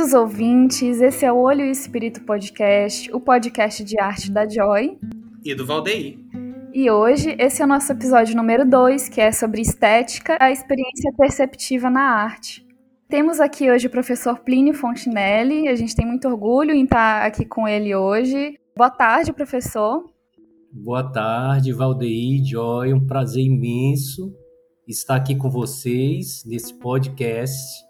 Bem-vindos, ouvintes. Esse é o Olho e Espírito Podcast, o podcast de arte da Joy. E do Valdeir. E hoje, esse é o nosso episódio número 2, que é sobre estética, a experiência perceptiva na arte. Temos aqui hoje o professor Plínio Fontinelli. A gente tem muito orgulho em estar aqui com ele hoje. Boa tarde, professor. Boa tarde, Valdeir, Joy. Um prazer imenso estar aqui com vocês nesse podcast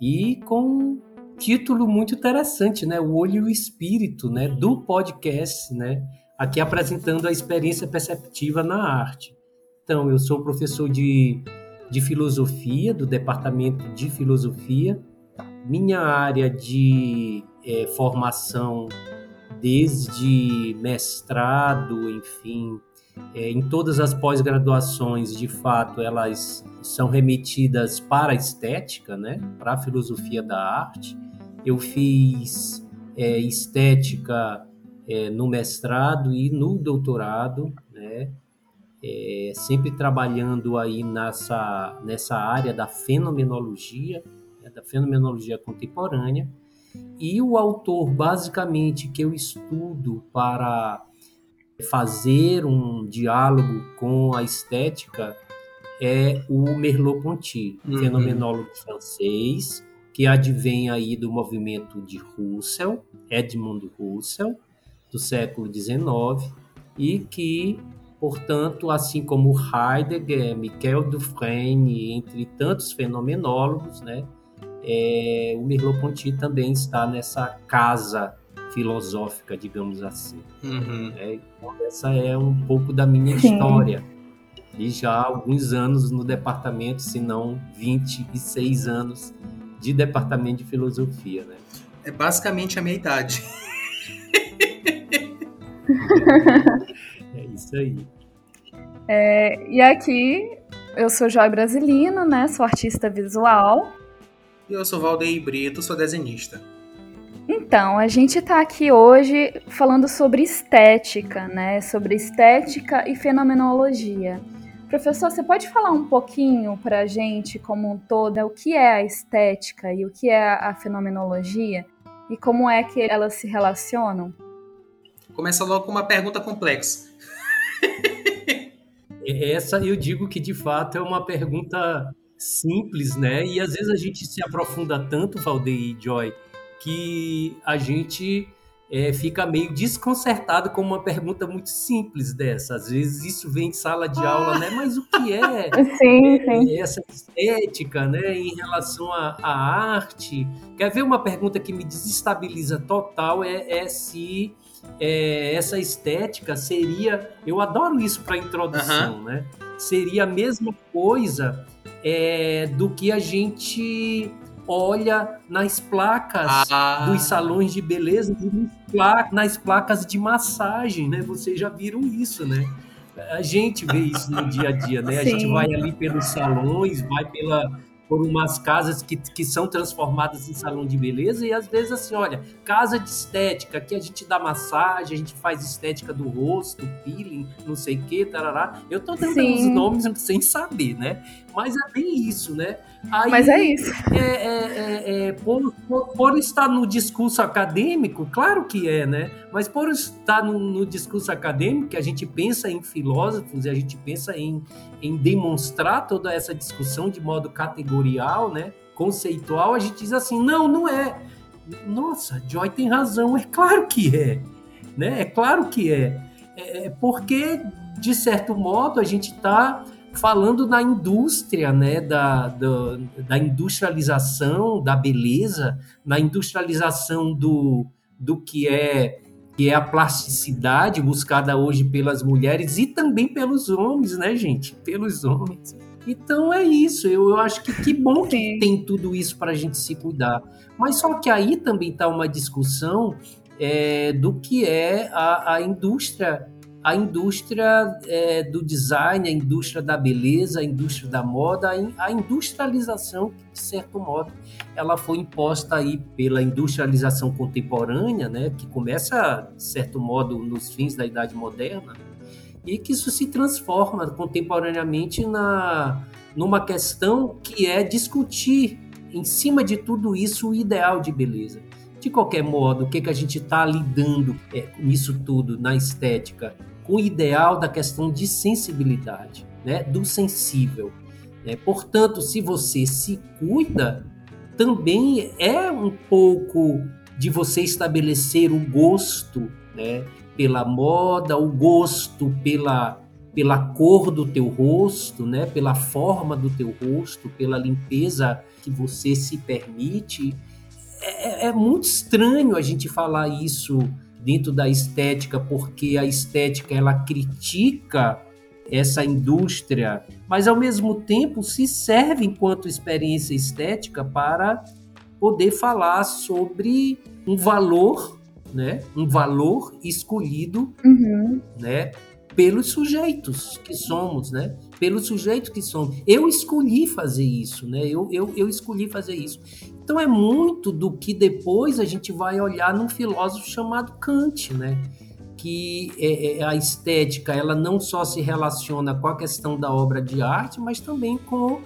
e com título muito interessante, né? O olho e o espírito, né? Do podcast, né? Aqui apresentando a experiência perceptiva na arte. Então, eu sou professor de, de filosofia, do departamento de filosofia. Minha área de é, formação, desde mestrado, enfim, é, em todas as pós-graduações, de fato, elas são remetidas para a estética, né? para a filosofia da arte. Eu fiz é, estética é, no mestrado e no doutorado, né? É, sempre trabalhando aí nessa, nessa área da fenomenologia, né? da fenomenologia contemporânea. E o autor, basicamente, que eu estudo para fazer um diálogo com a estética é o Merleau-Ponty, uhum. fenomenólogo francês, que advém aí do movimento de Russell, Edmund Russell, do século XIX, e que, portanto, assim como Heidegger, Michel Dufresne, entre tantos fenomenólogos, né, é, o Merleau-Ponty também está nessa casa filosófica, digamos assim. Uhum. É, então essa é um pouco da minha Sim. história. E já há alguns anos no departamento, se não 26 anos de departamento de filosofia, né? É basicamente a minha idade. é isso aí. É, e aqui eu sou Joy Brasilino, né? Sou artista visual. E eu sou Valdeir Brito, sou desenhista. Então, a gente está aqui hoje falando sobre estética, né? Sobre estética e fenomenologia. Professor, você pode falar um pouquinho para a gente, como um todo, o que é a estética e o que é a fenomenologia e como é que elas se relacionam? Começa logo com uma pergunta complexa. Essa eu digo que de fato é uma pergunta simples, né? E às vezes a gente se aprofunda tanto, Valdeir e Joy, que a gente é, fica meio desconcertado com uma pergunta muito simples dessa. Às vezes isso vem em sala de aula, né? Mas o que é, sim, sim. essa estética, né? Em relação à, à, arte? Quer ver uma pergunta que me desestabiliza total? É, é se é, essa estética seria, eu adoro isso para introdução, uhum. né? Seria a mesma coisa é, do que a gente olha nas placas ah. dos salões de beleza nas placas de massagem, né? Vocês já viram isso, né? A gente vê isso no dia a dia, né? A gente vai ali pelos salões, vai pela por umas casas que, que são transformadas em salão de beleza e às vezes assim, olha, casa de estética, que a gente dá massagem, a gente faz estética do rosto, peeling, não sei o que, tarará. Eu tô dando Sim. os nomes sem saber, né? Mas é bem isso, né? Aí, Mas é isso. É, é, é, é por, por, por, estar no discurso acadêmico, claro que é, né? Mas por estar no, no, discurso acadêmico, que a gente pensa em filósofos e a gente pensa em, em demonstrar toda essa discussão de modo categorial, né? Conceitual, a gente diz assim, não, não é. Nossa, Joy tem razão, é claro que é. Né? É claro que é. É, é porque, de certo modo, a gente está falando na indústria, né, da, da, da, industrialização da beleza, na industrialização do, do que é que é a plasticidade buscada hoje pelas mulheres e também pelos homens, né, gente? Pelos homens. Então é isso. Eu, eu acho que que bom que tem tudo isso para a gente se cuidar. Mas só que aí também está uma discussão é, do que é a, a indústria a indústria é, do design, a indústria da beleza, a indústria da moda, a industrialização, de certo modo, ela foi imposta aí pela industrialização contemporânea, né, que começa, de certo modo, nos fins da Idade Moderna, e que isso se transforma contemporaneamente na, numa questão que é discutir em cima de tudo isso, o ideal de beleza. De qualquer modo, o que, que a gente está lidando é, nisso tudo, na estética? Com o ideal da questão de sensibilidade, né? do sensível. Né? Portanto, se você se cuida, também é um pouco de você estabelecer o gosto né? pela moda, o gosto pela, pela cor do teu rosto, né? pela forma do teu rosto, pela limpeza que você se permite é, é muito estranho a gente falar isso dentro da estética, porque a estética ela critica essa indústria, mas ao mesmo tempo se serve enquanto experiência estética para poder falar sobre um valor, né? Um valor escolhido, uhum. né? Pelos sujeitos que somos, né? Pelos sujeitos que somos. Eu escolhi fazer isso, né? Eu, eu, eu escolhi fazer isso. Então é muito do que depois a gente vai olhar num filósofo chamado Kant, né? que é, é, a estética ela não só se relaciona com a questão da obra de arte, mas também com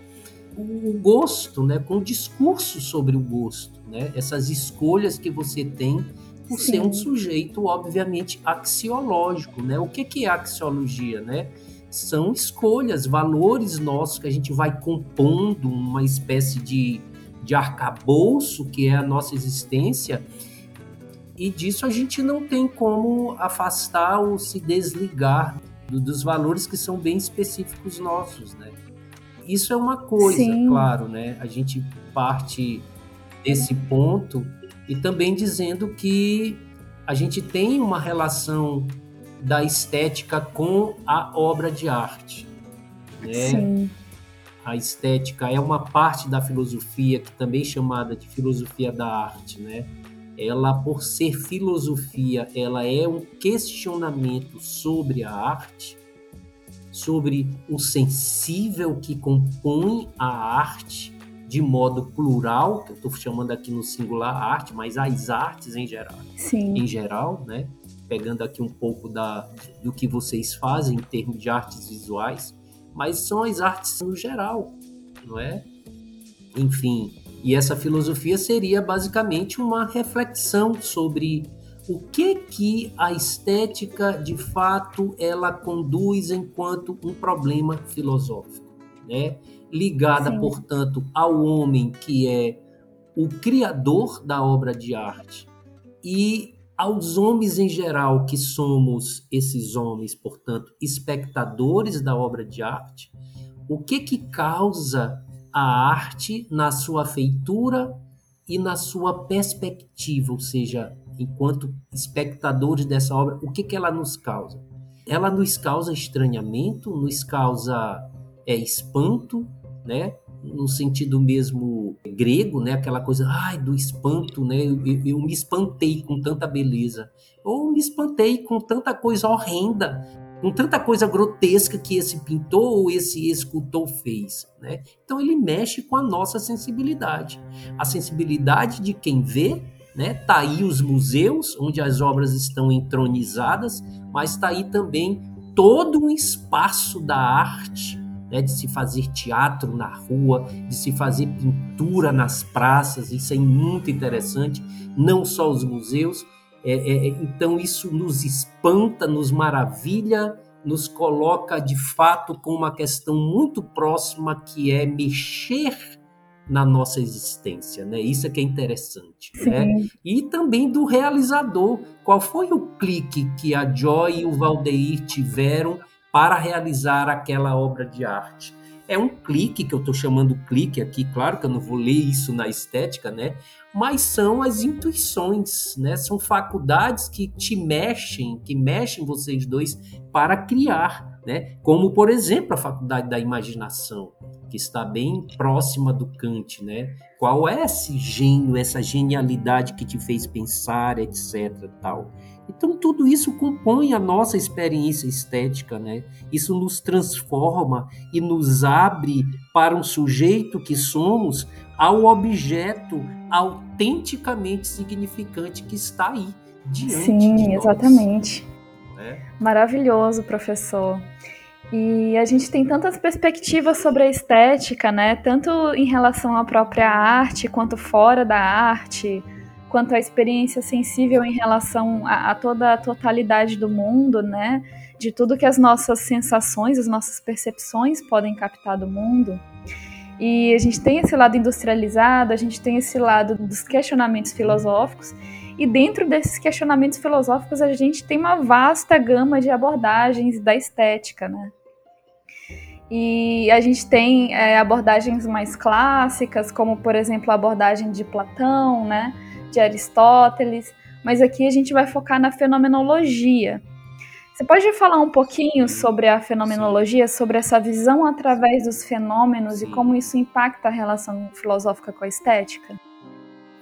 o gosto, né? com o discurso sobre o gosto, né? essas escolhas que você tem por Sim. ser um sujeito, obviamente, axiológico. Né? O que, que é axiologia? Né? São escolhas, valores nossos que a gente vai compondo uma espécie de de arcabouço que é a nossa existência, e disso a gente não tem como afastar ou se desligar do, dos valores que são bem específicos nossos, né? Isso é uma coisa, Sim. claro, né? A gente parte desse ponto e também dizendo que a gente tem uma relação da estética com a obra de arte, né? Sim a estética é uma parte da filosofia que também é chamada de filosofia da arte, né? Ela, por ser filosofia, ela é um questionamento sobre a arte, sobre o sensível que compõe a arte de modo plural, que eu estou chamando aqui no singular arte, mas as artes em geral, Sim. em geral, né? Pegando aqui um pouco da, do que vocês fazem em termos de artes visuais, mas são as artes no geral, não é? Enfim, e essa filosofia seria basicamente uma reflexão sobre o que que a estética de fato ela conduz enquanto um problema filosófico, né? Ligada, Sim. portanto, ao homem que é o criador da obra de arte e aos homens em geral, que somos esses homens, portanto, espectadores da obra de arte, o que que causa a arte na sua feitura e na sua perspectiva, ou seja, enquanto espectadores dessa obra, o que que ela nos causa? Ela nos causa estranhamento, nos causa é, espanto, né? no sentido mesmo grego, né? Aquela coisa, ai, do espanto, né? Eu, eu, me espantei com tanta beleza. Ou me espantei com tanta coisa horrenda, com tanta coisa grotesca que esse pintor ou esse escultor fez, né? Então ele mexe com a nossa sensibilidade. A sensibilidade de quem vê, né? Tá aí os museus onde as obras estão entronizadas, mas tá aí também todo um espaço da arte né, de se fazer teatro na rua, de se fazer pintura nas praças, isso é muito interessante, não só os museus. É, é, é, então, isso nos espanta, nos maravilha, nos coloca de fato com uma questão muito próxima que é mexer na nossa existência, né? Isso é que é interessante, né? E também do realizador. Qual foi o clique que a Joy e o Valdeir tiveram para realizar aquela obra de arte. É um clique, que eu estou chamando clique aqui, claro que eu não vou ler isso na estética, né? Mas são as intuições, né? São faculdades que te mexem, que mexem vocês dois para criar, né? Como, por exemplo, a faculdade da imaginação, que está bem próxima do Kant, né? Qual é esse gênio, essa genialidade que te fez pensar, etc, tal. Então, tudo isso compõe a nossa experiência estética, né? Isso nos transforma e nos abre para um sujeito que somos ao objeto autenticamente significante que está aí diante Sim, de nós. exatamente. É? Maravilhoso, professor. E a gente tem tantas perspectivas sobre a estética, né? Tanto em relação à própria arte, quanto fora da arte, quanto à experiência sensível em relação a, a toda a totalidade do mundo, né? De tudo que as nossas sensações, as nossas percepções podem captar do mundo. E a gente tem esse lado industrializado, a gente tem esse lado dos questionamentos filosóficos, e dentro desses questionamentos filosóficos a gente tem uma vasta gama de abordagens da estética, né? E a gente tem é, abordagens mais clássicas, como por exemplo a abordagem de Platão, né, de Aristóteles, mas aqui a gente vai focar na fenomenologia. Você pode falar um pouquinho sobre a fenomenologia, sobre essa visão através dos fenômenos e como isso impacta a relação filosófica com a estética?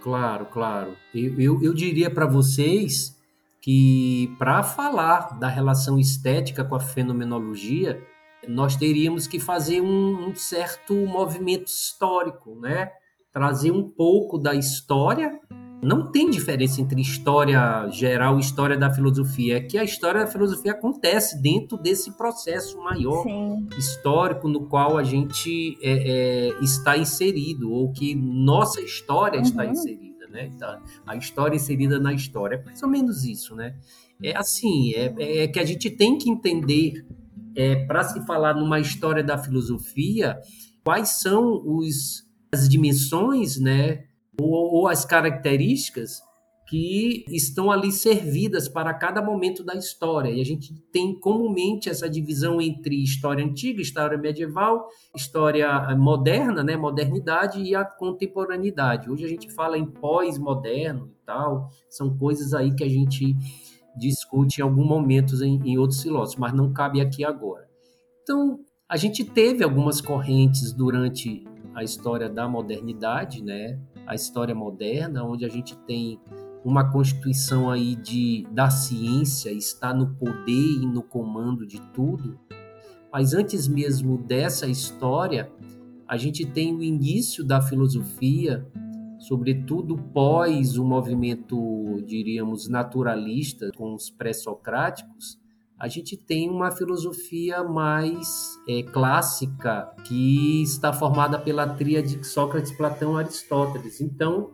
Claro, claro. Eu, eu, eu diria para vocês que para falar da relação estética com a fenomenologia, nós teríamos que fazer um, um, certo movimento histórico, né? Trazer um pouco da história. Não tem diferença entre história geral e história da filosofia. É que a história da filosofia acontece dentro desse processo maior Sim. histórico no qual a gente é, é, está inserido, ou que nossa história uhum. está inserida, né? Então, a história inserida na história. É mais ou menos isso, né? É assim, é, é que a gente tem que entender é, para se falar numa história da filosofia, quais são os, as dimensões, né, ou, ou as características que estão ali servidas para cada momento da história. E a gente tem comumente essa divisão entre história antiga, história medieval, história moderna, né, modernidade e a contemporaneidade. Hoje a gente fala em pós-moderno e tal, são coisas aí que a gente discute em algum momento em, em outros filósofos, mas não cabe aqui agora. Então, a gente teve algumas correntes durante a história da modernidade, né? A história moderna, onde a gente tem uma constituição aí de da ciência está no poder e no comando de tudo. Mas antes mesmo dessa história, a gente tem o início da filosofia sobretudo pós o movimento, diríamos, naturalista com os pré-socráticos, a gente tem uma filosofia mais é, clássica que está formada pela tríade Sócrates, Platão, Aristóteles. Então,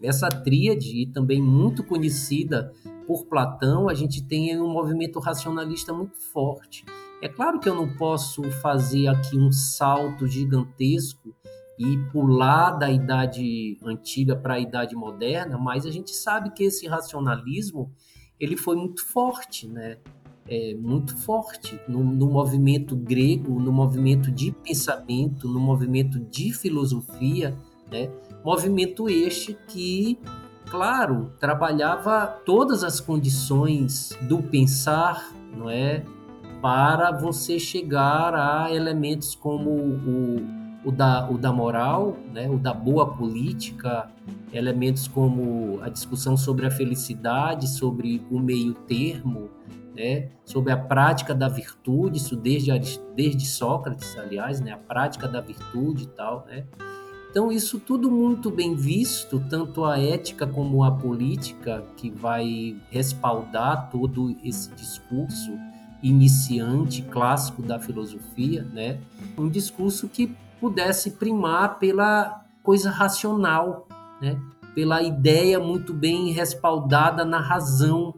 essa tríade, também muito conhecida por Platão, a gente tem um movimento racionalista muito forte. É claro que eu não posso fazer aqui um salto gigantesco e pular da idade antiga para a idade moderna, mas a gente sabe que esse racionalismo ele foi muito forte, né? É, muito forte no, no, movimento grego, no movimento de pensamento, no movimento de filosofia, né? Movimento este que, claro, trabalhava todas as condições do pensar, não é, para você chegar a elementos como o o da, o da moral, né, o da boa política, elementos como a discussão sobre a felicidade, sobre o meio termo, né, sobre a prática da virtude, isso desde, desde Sócrates, aliás, né, a prática da virtude e tal, né. Então, isso tudo muito bem visto, tanto a ética como a política, que vai respaldar todo esse discurso iniciante, clássico da filosofia, né? Um discurso que pudesse primar pela coisa racional, né? pela ideia muito bem respaldada na razão,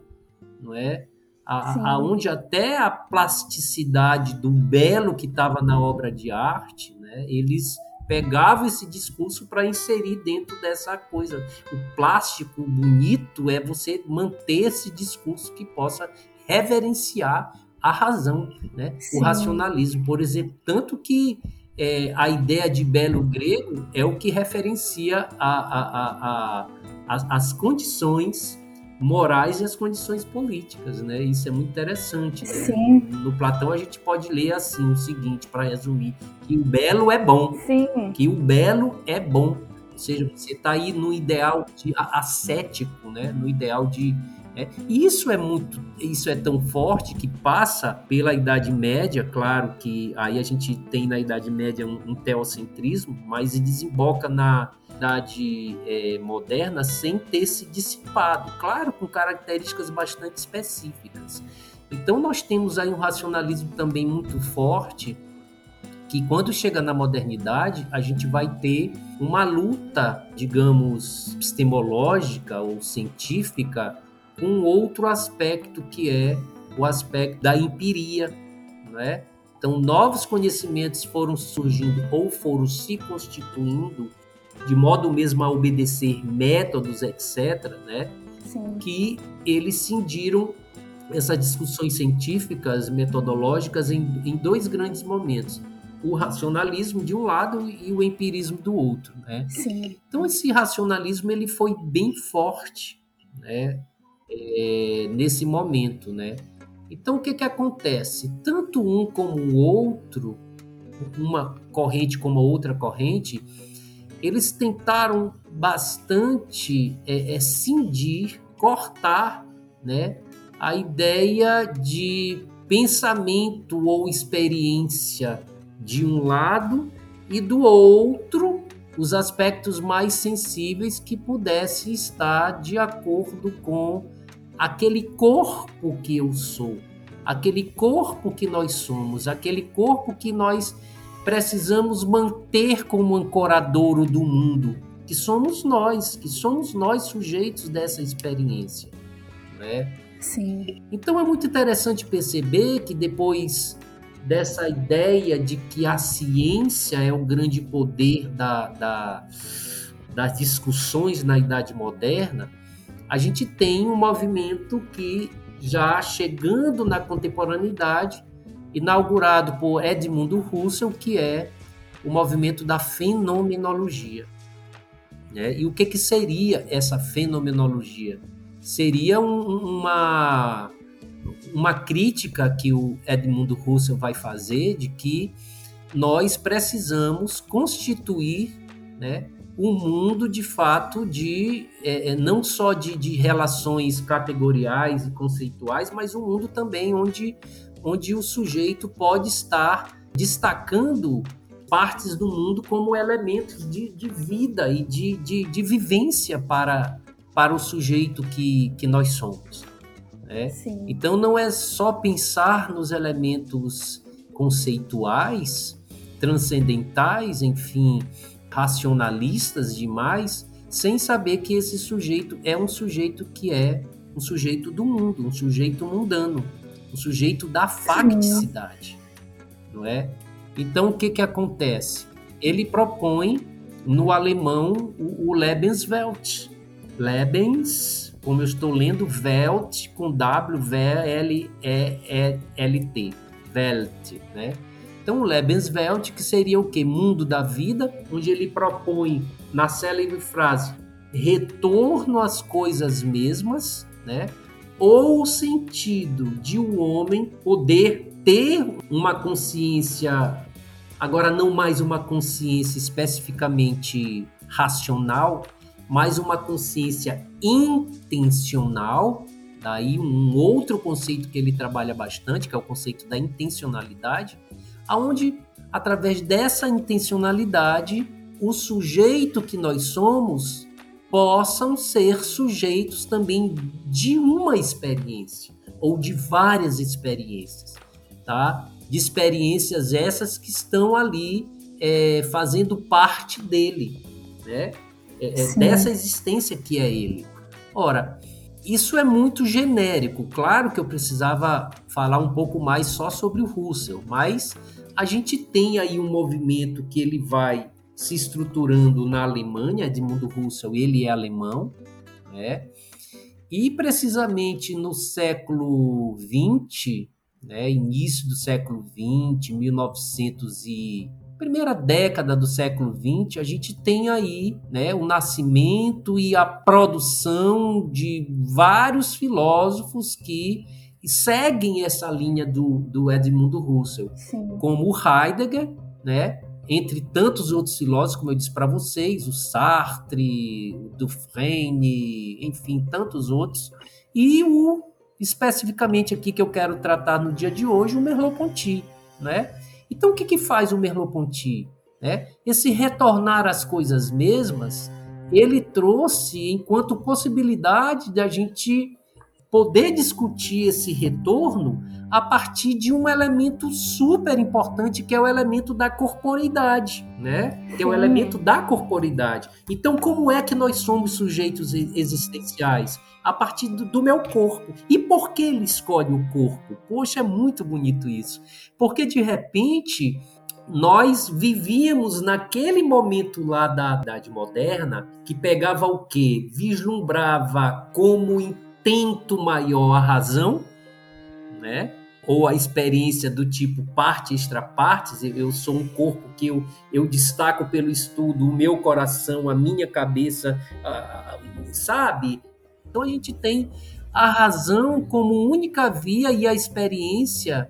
não é? A, aonde até a plasticidade do belo que estava na obra de arte, né? Eles pegavam esse discurso para inserir dentro dessa coisa. O plástico bonito é você manter esse discurso que possa reverenciar a razão, né? O racionalismo, por exemplo, tanto que é, a ideia de belo grego é o que referencia a, a, a, as condições morais e as condições políticas, né? Isso é muito interessante. Né? Sim. No Platão a gente pode ler assim o seguinte para resumir: que o belo é bom. Sim. Que o belo é bom. Ou seja, você está aí no ideal de ascético, né? No ideal de é, e isso é muito, isso é tão forte que passa pela Idade Média, claro que aí a gente tem na Idade Média um, um teocentrismo, mas desemboca na Idade é, Moderna sem ter se dissipado, claro, com características bastante específicas. Então nós temos aí um racionalismo também muito forte que quando chega na modernidade, a gente vai ter uma luta, digamos, epistemológica ou científica com outro aspecto que é o aspecto da empiria, não é? Então, novos conhecimentos foram surgindo ou foram se constituindo de modo mesmo a obedecer métodos, etc., né? Sim. Que eles cindiram essas discussões científicas, metodológicas em, em dois grandes momentos o racionalismo de um lado e o empirismo do outro, né? Sim. Então esse racionalismo ele foi bem forte, né? É, nesse momento, né? Então o que que acontece? Tanto um como o outro, uma corrente como a outra corrente, eles tentaram bastante é, é, cindir, cortar, né? A ideia de pensamento ou experiência de um lado e do outro os aspectos mais sensíveis que pudesse estar de acordo com aquele corpo que eu sou, aquele corpo que nós somos, aquele corpo que nós precisamos manter como ancoradouro do mundo, que somos nós, que somos nós sujeitos dessa experiência, né? Sim. Então é muito interessante perceber que depois dessa ideia de que a ciência é o grande poder da, da, das discussões na Idade Moderna, a gente tem um movimento que já chegando na contemporaneidade, inaugurado por Edmundo Husserl, que é o movimento da fenomenologia. Né? E o que, que seria essa fenomenologia? Seria um, uma uma crítica que o Edmundo Husserl vai fazer de que nós precisamos constituir né, um mundo de fato de é, é, não só de, de, relações categoriais e conceituais, mas um mundo também onde, onde o sujeito pode estar destacando partes do mundo como elementos de, de vida e de, de, de vivência para, para o sujeito que, que nós somos. Né? Então não é só pensar nos elementos conceituais, transcendentais, enfim, racionalistas demais, sem saber que esse sujeito é um sujeito que é um sujeito do mundo, um sujeito mundano, um sujeito da facticidade, não é? Então o que que acontece? Ele propõe no alemão o, o Lebenswelt. Lebens como eu estou lendo Welt com W, V, L, E, L, T, Welt, né? Então, Lebenswelt, que seria o quê? Mundo da vida, onde ele propõe na célebre frase retorno às coisas mesmas, né? Ou o sentido de um homem poder ter uma consciência, agora não mais uma consciência especificamente racional, mas uma consciência intencional, daí um outro conceito que ele trabalha bastante, que é o conceito da intencionalidade, aonde através dessa intencionalidade o sujeito que nós somos possam ser sujeitos também de uma experiência ou de várias experiências, tá? De experiências essas que estão ali é, fazendo parte dele, né? é, é dessa existência que é ele. Ora, isso é muito genérico. Claro que eu precisava falar um pouco mais só sobre o Russell, mas a gente tem aí um movimento que ele vai se estruturando na Alemanha, Edmundo Russell, ele é alemão, né? E precisamente no século XX, né, início do século XX, 1900 e primeira década do século XX, a gente tem aí né, o nascimento e a produção de vários filósofos que seguem essa linha do, do Edmundo Husserl, Sim. como o Heidegger, né, entre tantos outros filósofos, como eu disse para vocês, o Sartre, o Dufresne, enfim, tantos outros, e o especificamente aqui que eu quero tratar no dia de hoje, o Merleau-Ponty, né? Então, o que, que faz o Merleau-Ponty? Né? Esse retornar às coisas mesmas, ele trouxe enquanto possibilidade de a gente poder discutir esse retorno a partir de um elemento super importante que é o elemento da corporidade, né? Que é o elemento da corporidade. Então, como é que nós somos sujeitos existenciais? A partir do, do meu corpo. E por que ele escolhe o corpo? Poxa, é muito bonito isso. Porque de repente nós vivíamos naquele momento lá da Idade Moderna que pegava o quê? Vislumbrava como intento maior a razão, né? Ou a experiência do tipo parte extra partes, eu sou um corpo que eu, eu destaco pelo estudo o meu coração, a minha cabeça, sabe? Então a gente tem a razão como única via e a experiência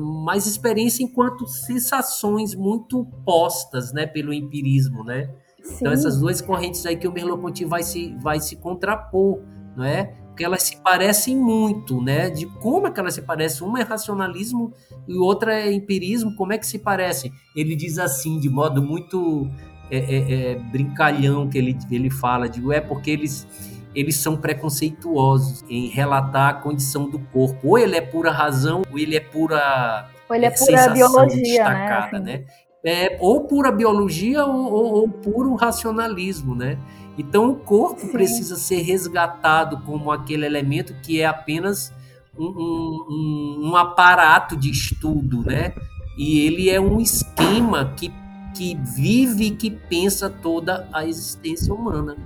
mais experiência enquanto sensações muito postas, né, pelo empirismo, né? Então, Sim. Então essas duas correntes aí que o Merleau-Ponty vai se vai se contrapor, não é? Porque elas se parecem muito, né? De como é que elas se parecem? Uma é racionalismo e outra é empirismo. Como é que se parecem? Ele diz assim, de modo muito é, é, é, brincalhão que ele ele fala, digo, é porque eles eles são preconceituosos em relatar a condição do corpo. Ou ele é pura razão, ou ele é pura ou ele é pura biologia, né, destacada, né? Assim. né? É, ou pura biologia ou, ou, ou, puro racionalismo, né? Então o corpo Sim. precisa ser resgatado como aquele elemento que é apenas um, um, um, aparato de estudo, né? E ele é um esquema que, que vive e que pensa toda a existência humana.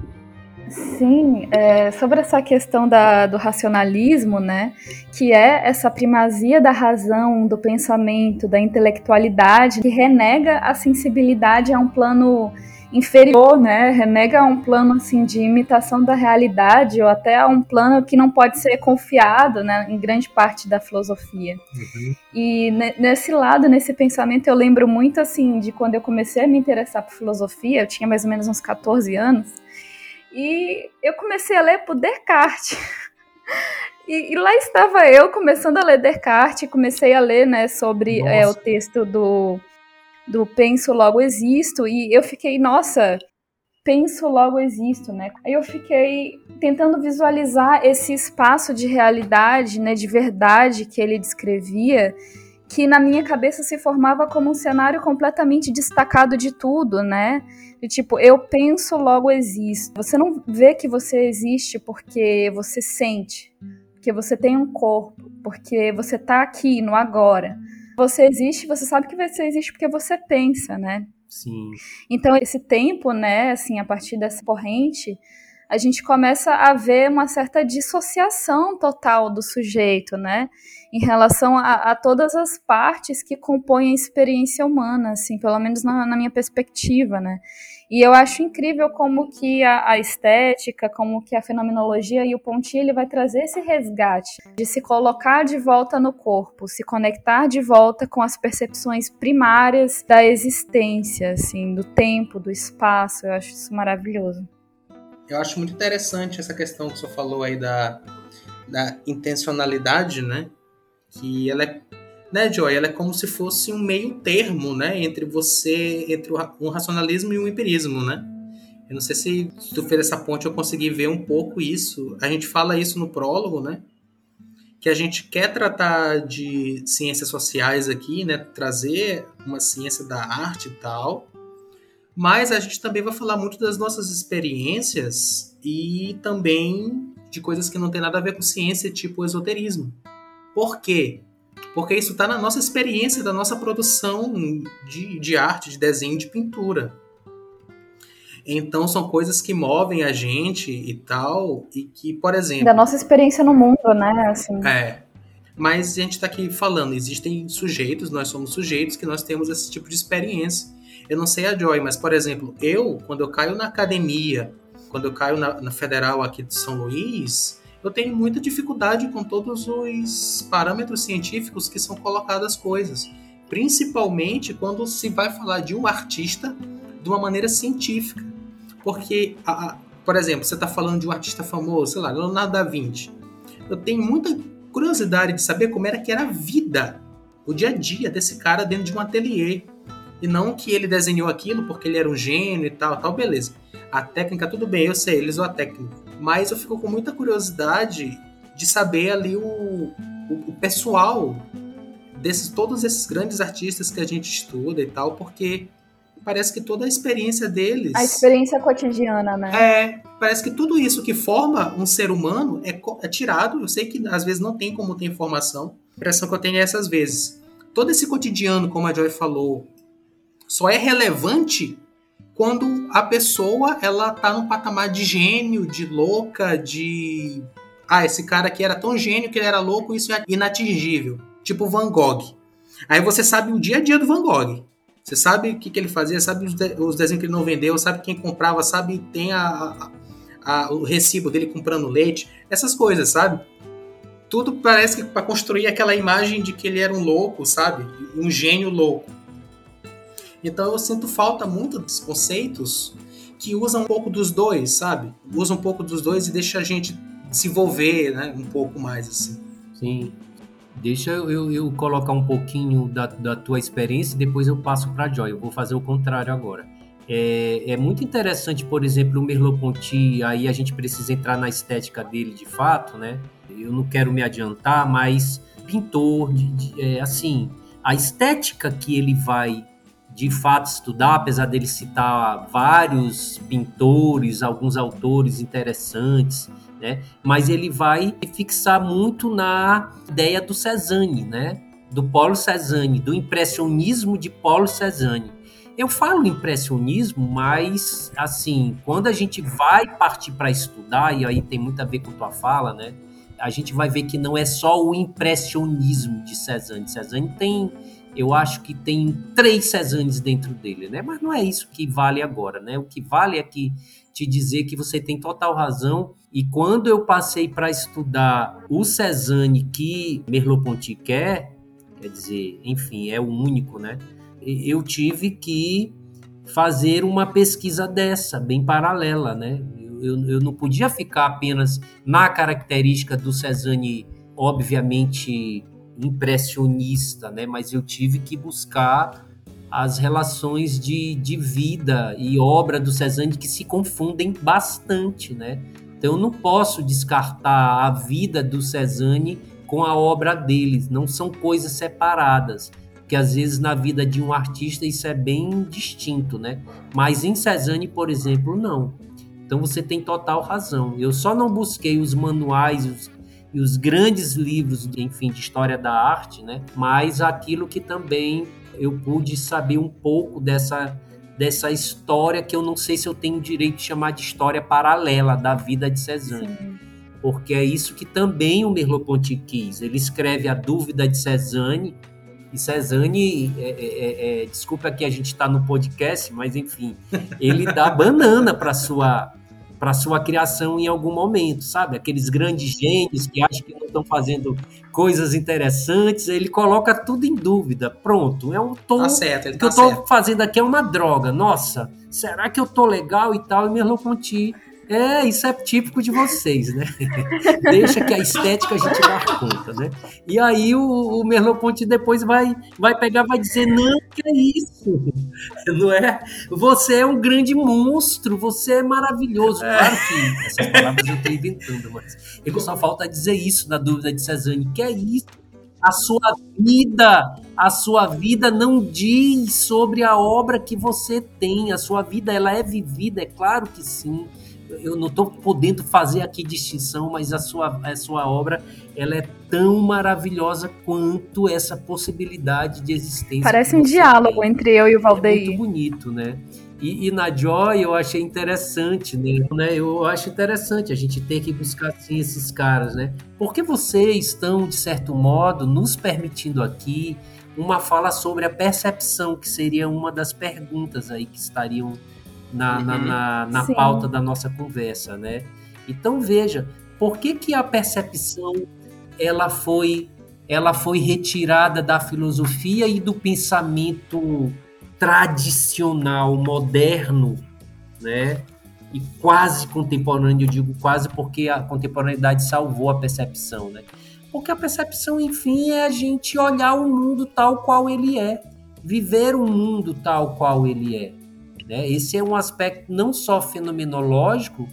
Sim, é, sobre essa questão da, do racionalismo, né, que é essa primazia da razão, do pensamento, da intelectualidade, que renega a sensibilidade a um plano inferior, né, renega a um plano assim de imitação da realidade ou até a um plano que não pode ser confiado, né, em grande parte da filosofia. Uhum. E nesse lado, nesse pensamento, eu lembro muito assim de quando eu comecei a me interessar por filosofia, eu tinha mais ou menos uns 14 anos. E eu comecei a ler por Descartes. E, e, lá estava eu começando a ler Descartes, comecei a ler né, sobre é, o texto do, do Penso Logo Existo, e eu fiquei, nossa, penso logo existo, né? Aí eu fiquei tentando visualizar esse espaço de realidade, né, de verdade que ele descrevia, que na minha cabeça se formava como um cenário completamente destacado de tudo, né? De tipo, eu penso, logo existo. Você não vê que você existe porque você sente, porque você tem um corpo, porque você tá aqui no agora. Você existe, você sabe que você existe porque você pensa, né? Sim. Então esse tempo, né, assim, a partir dessa corrente, a gente começa a ver uma certa dissociação total do sujeito, né? Em relação a, a, todas as partes que compõem a experiência humana, assim, pelo menos na, na minha perspectiva, né? E eu acho incrível como que a, a, estética, como que a fenomenologia e o Pontinho ele vai trazer esse resgate de se colocar de volta no corpo, se conectar de volta com as percepções primárias da existência, assim, do tempo, do espaço. Eu acho isso maravilhoso. Eu acho muito interessante essa questão que você falou aí da, da intencionalidade, né? Que ela é, né, Joy, ela é como se fosse um meio termo, né, entre você, entre um racionalismo e um empirismo, né? Eu não sei se tu fez essa ponte eu consegui ver um pouco isso. A gente fala isso no prólogo, né? Que a gente quer tratar de ciências sociais aqui, né? Trazer uma ciência da arte e tal. Mas a gente também vai falar muito das nossas experiências e também de coisas que não tem nada a ver com ciência, tipo esoterismo. Por quê? Porque isso está na nossa experiência, da nossa produção de, de arte, de desenho, de pintura. Então são coisas que movem a gente e tal, e que, por exemplo. Da nossa experiência no mundo, né? Assim. É. Mas a gente está aqui falando, existem sujeitos, nós somos sujeitos que nós temos esse tipo de experiência. Eu não sei a Joy, mas, por exemplo, eu, quando eu caio na academia, quando eu caio na, na Federal aqui de São Luís, eu tenho muita dificuldade com todos os parâmetros científicos que são colocadas as coisas, principalmente quando se vai falar de um artista de uma maneira científica. Porque, a, a, por exemplo, você está falando de um artista famoso, sei lá, Leonardo da Vinci. Eu tenho muita curiosidade de saber como era que era a vida, o dia a dia desse cara dentro de um ateliê. E não que ele desenhou aquilo porque ele era um gênio e tal, tal, beleza. A técnica, tudo bem, eu sei, ele usou a técnica mas eu fico com muita curiosidade de saber ali o, o, o pessoal desses todos esses grandes artistas que a gente estuda e tal, porque parece que toda a experiência deles. A experiência cotidiana, né? É, parece que tudo isso que forma um ser humano é, é tirado. Eu sei que às vezes não tem como ter informação. A impressão que eu tenho é essas vezes. Todo esse cotidiano, como a Joy falou, só é relevante quando a pessoa ela tá num patamar de gênio, de louca, de ah, esse cara aqui era tão gênio que ele era louco, isso é inatingível. Tipo Van Gogh. Aí você sabe o dia a dia do Van Gogh. Você sabe o que, que ele fazia, sabe os, de, os, desenhos que ele não vendeu, sabe quem comprava, sabe tem a, a, a, o recibo dele comprando leite, essas coisas, sabe? Tudo parece que para construir aquela imagem de que ele era um louco, sabe? Um gênio louco. Então eu sinto falta muito dos conceitos que usam um pouco dos dois, sabe? Usam um pouco dos dois e deixa a gente se envolver, né? Um pouco mais assim. Sim. Deixa eu, eu colocar um pouquinho da, da tua experiência e depois eu passo para Joy. Eu vou fazer o contrário agora. É, é, muito interessante, por exemplo, o Merleau-Ponty, aí a gente precisa entrar na estética dele de fato, né? Eu não quero me adiantar, mas pintor, de, de, é, assim, a estética que ele vai de fato estudar, apesar dele citar vários pintores, alguns autores interessantes, né? Mas ele vai fixar muito na ideia do Cezanne, né? Do Paulo Cezanne, do impressionismo de Paulo Cezanne. Eu falo impressionismo, mas assim, quando a gente vai partir para estudar, e aí tem muito a ver com tua fala, né? A gente vai ver que não é só o impressionismo de Cezanne. Cezanne tem, eu acho que tem três Cezannes dentro dele, né? Mas não é isso que vale agora, né? O que vale é que te dizer que você tem total razão. E quando eu passei para estudar o Cezanne que Merleau-Ponty quer, quer dizer, enfim, é o único, né? Eu tive que fazer uma pesquisa dessa, bem paralela, né? Eu, eu não podia ficar apenas na característica do Cezanne, obviamente impressionista, né? Mas eu tive que buscar as relações de, de vida e obra do Cezanne que se confundem bastante, né? Então eu não posso descartar a vida do Cezanne com a obra dele, não são coisas separadas, porque às vezes na vida de um artista isso é bem distinto, né? Mas em Cezanne, por exemplo, não. Então você tem total razão. Eu só não busquei os manuais os, e os grandes livros, enfim, de história da arte, né? Mas aquilo que também eu pude saber um pouco dessa, dessa história que eu não sei se eu tenho direito de chamar de história paralela da vida de Cezanne. Sim. Porque é isso que também o Merleau-Ponty quis. Ele escreve A Dúvida de Cezanne, e Cezanne, é, é, é, desculpa que a gente está no podcast, mas enfim, ele dá banana para sua para sua criação em algum momento, sabe? Aqueles grandes gênios que acham que não estão fazendo coisas interessantes, ele coloca tudo em dúvida. Pronto, é um tom tá certo, ele que tá eu certo. fazendo aqui é uma droga. Nossa, será que eu tô legal e tal? E Merleau-Ponty é, isso é típico de vocês, né? Deixa que a estética a gente dá conta, né? E aí o, o Merleau-Ponty depois vai, vai pegar vai dizer, não, que é isso? Não é? Você é um grande monstro, você é maravilhoso. É. Claro que essas palavras eu estou inventando, mas ele só falta dizer isso na dúvida de Cezanne, que é isso? A sua vida, a sua vida não diz sobre a obra que você tem. A sua vida ela é vivida, é claro que sim eu não estou podendo fazer aqui distinção, mas a sua, a sua obra ela é tão maravilhosa quanto essa possibilidade de existência. Parece um diálogo tem. entre eu e o Valdeir. É muito bonito, né? E, e, na Joy eu achei interessante, né? Eu acho interessante a gente ter que buscar assim esses caras, né? Porque vocês estão, de certo modo, nos permitindo aqui uma fala sobre a percepção, que seria uma das perguntas aí que estariam na, uhum. na, na, na pauta da nossa conversa, né? Então veja, por que, que a percepção ela foi ela foi retirada da filosofia e do pensamento tradicional, moderno, né? E quase contemporâneo, eu digo quase porque a contemporaneidade salvou a percepção, né? Porque a percepção, enfim, é a gente olhar o mundo tal qual ele é, viver o mundo tal qual ele é. Né? Esse é um aspecto não só fenomenológico,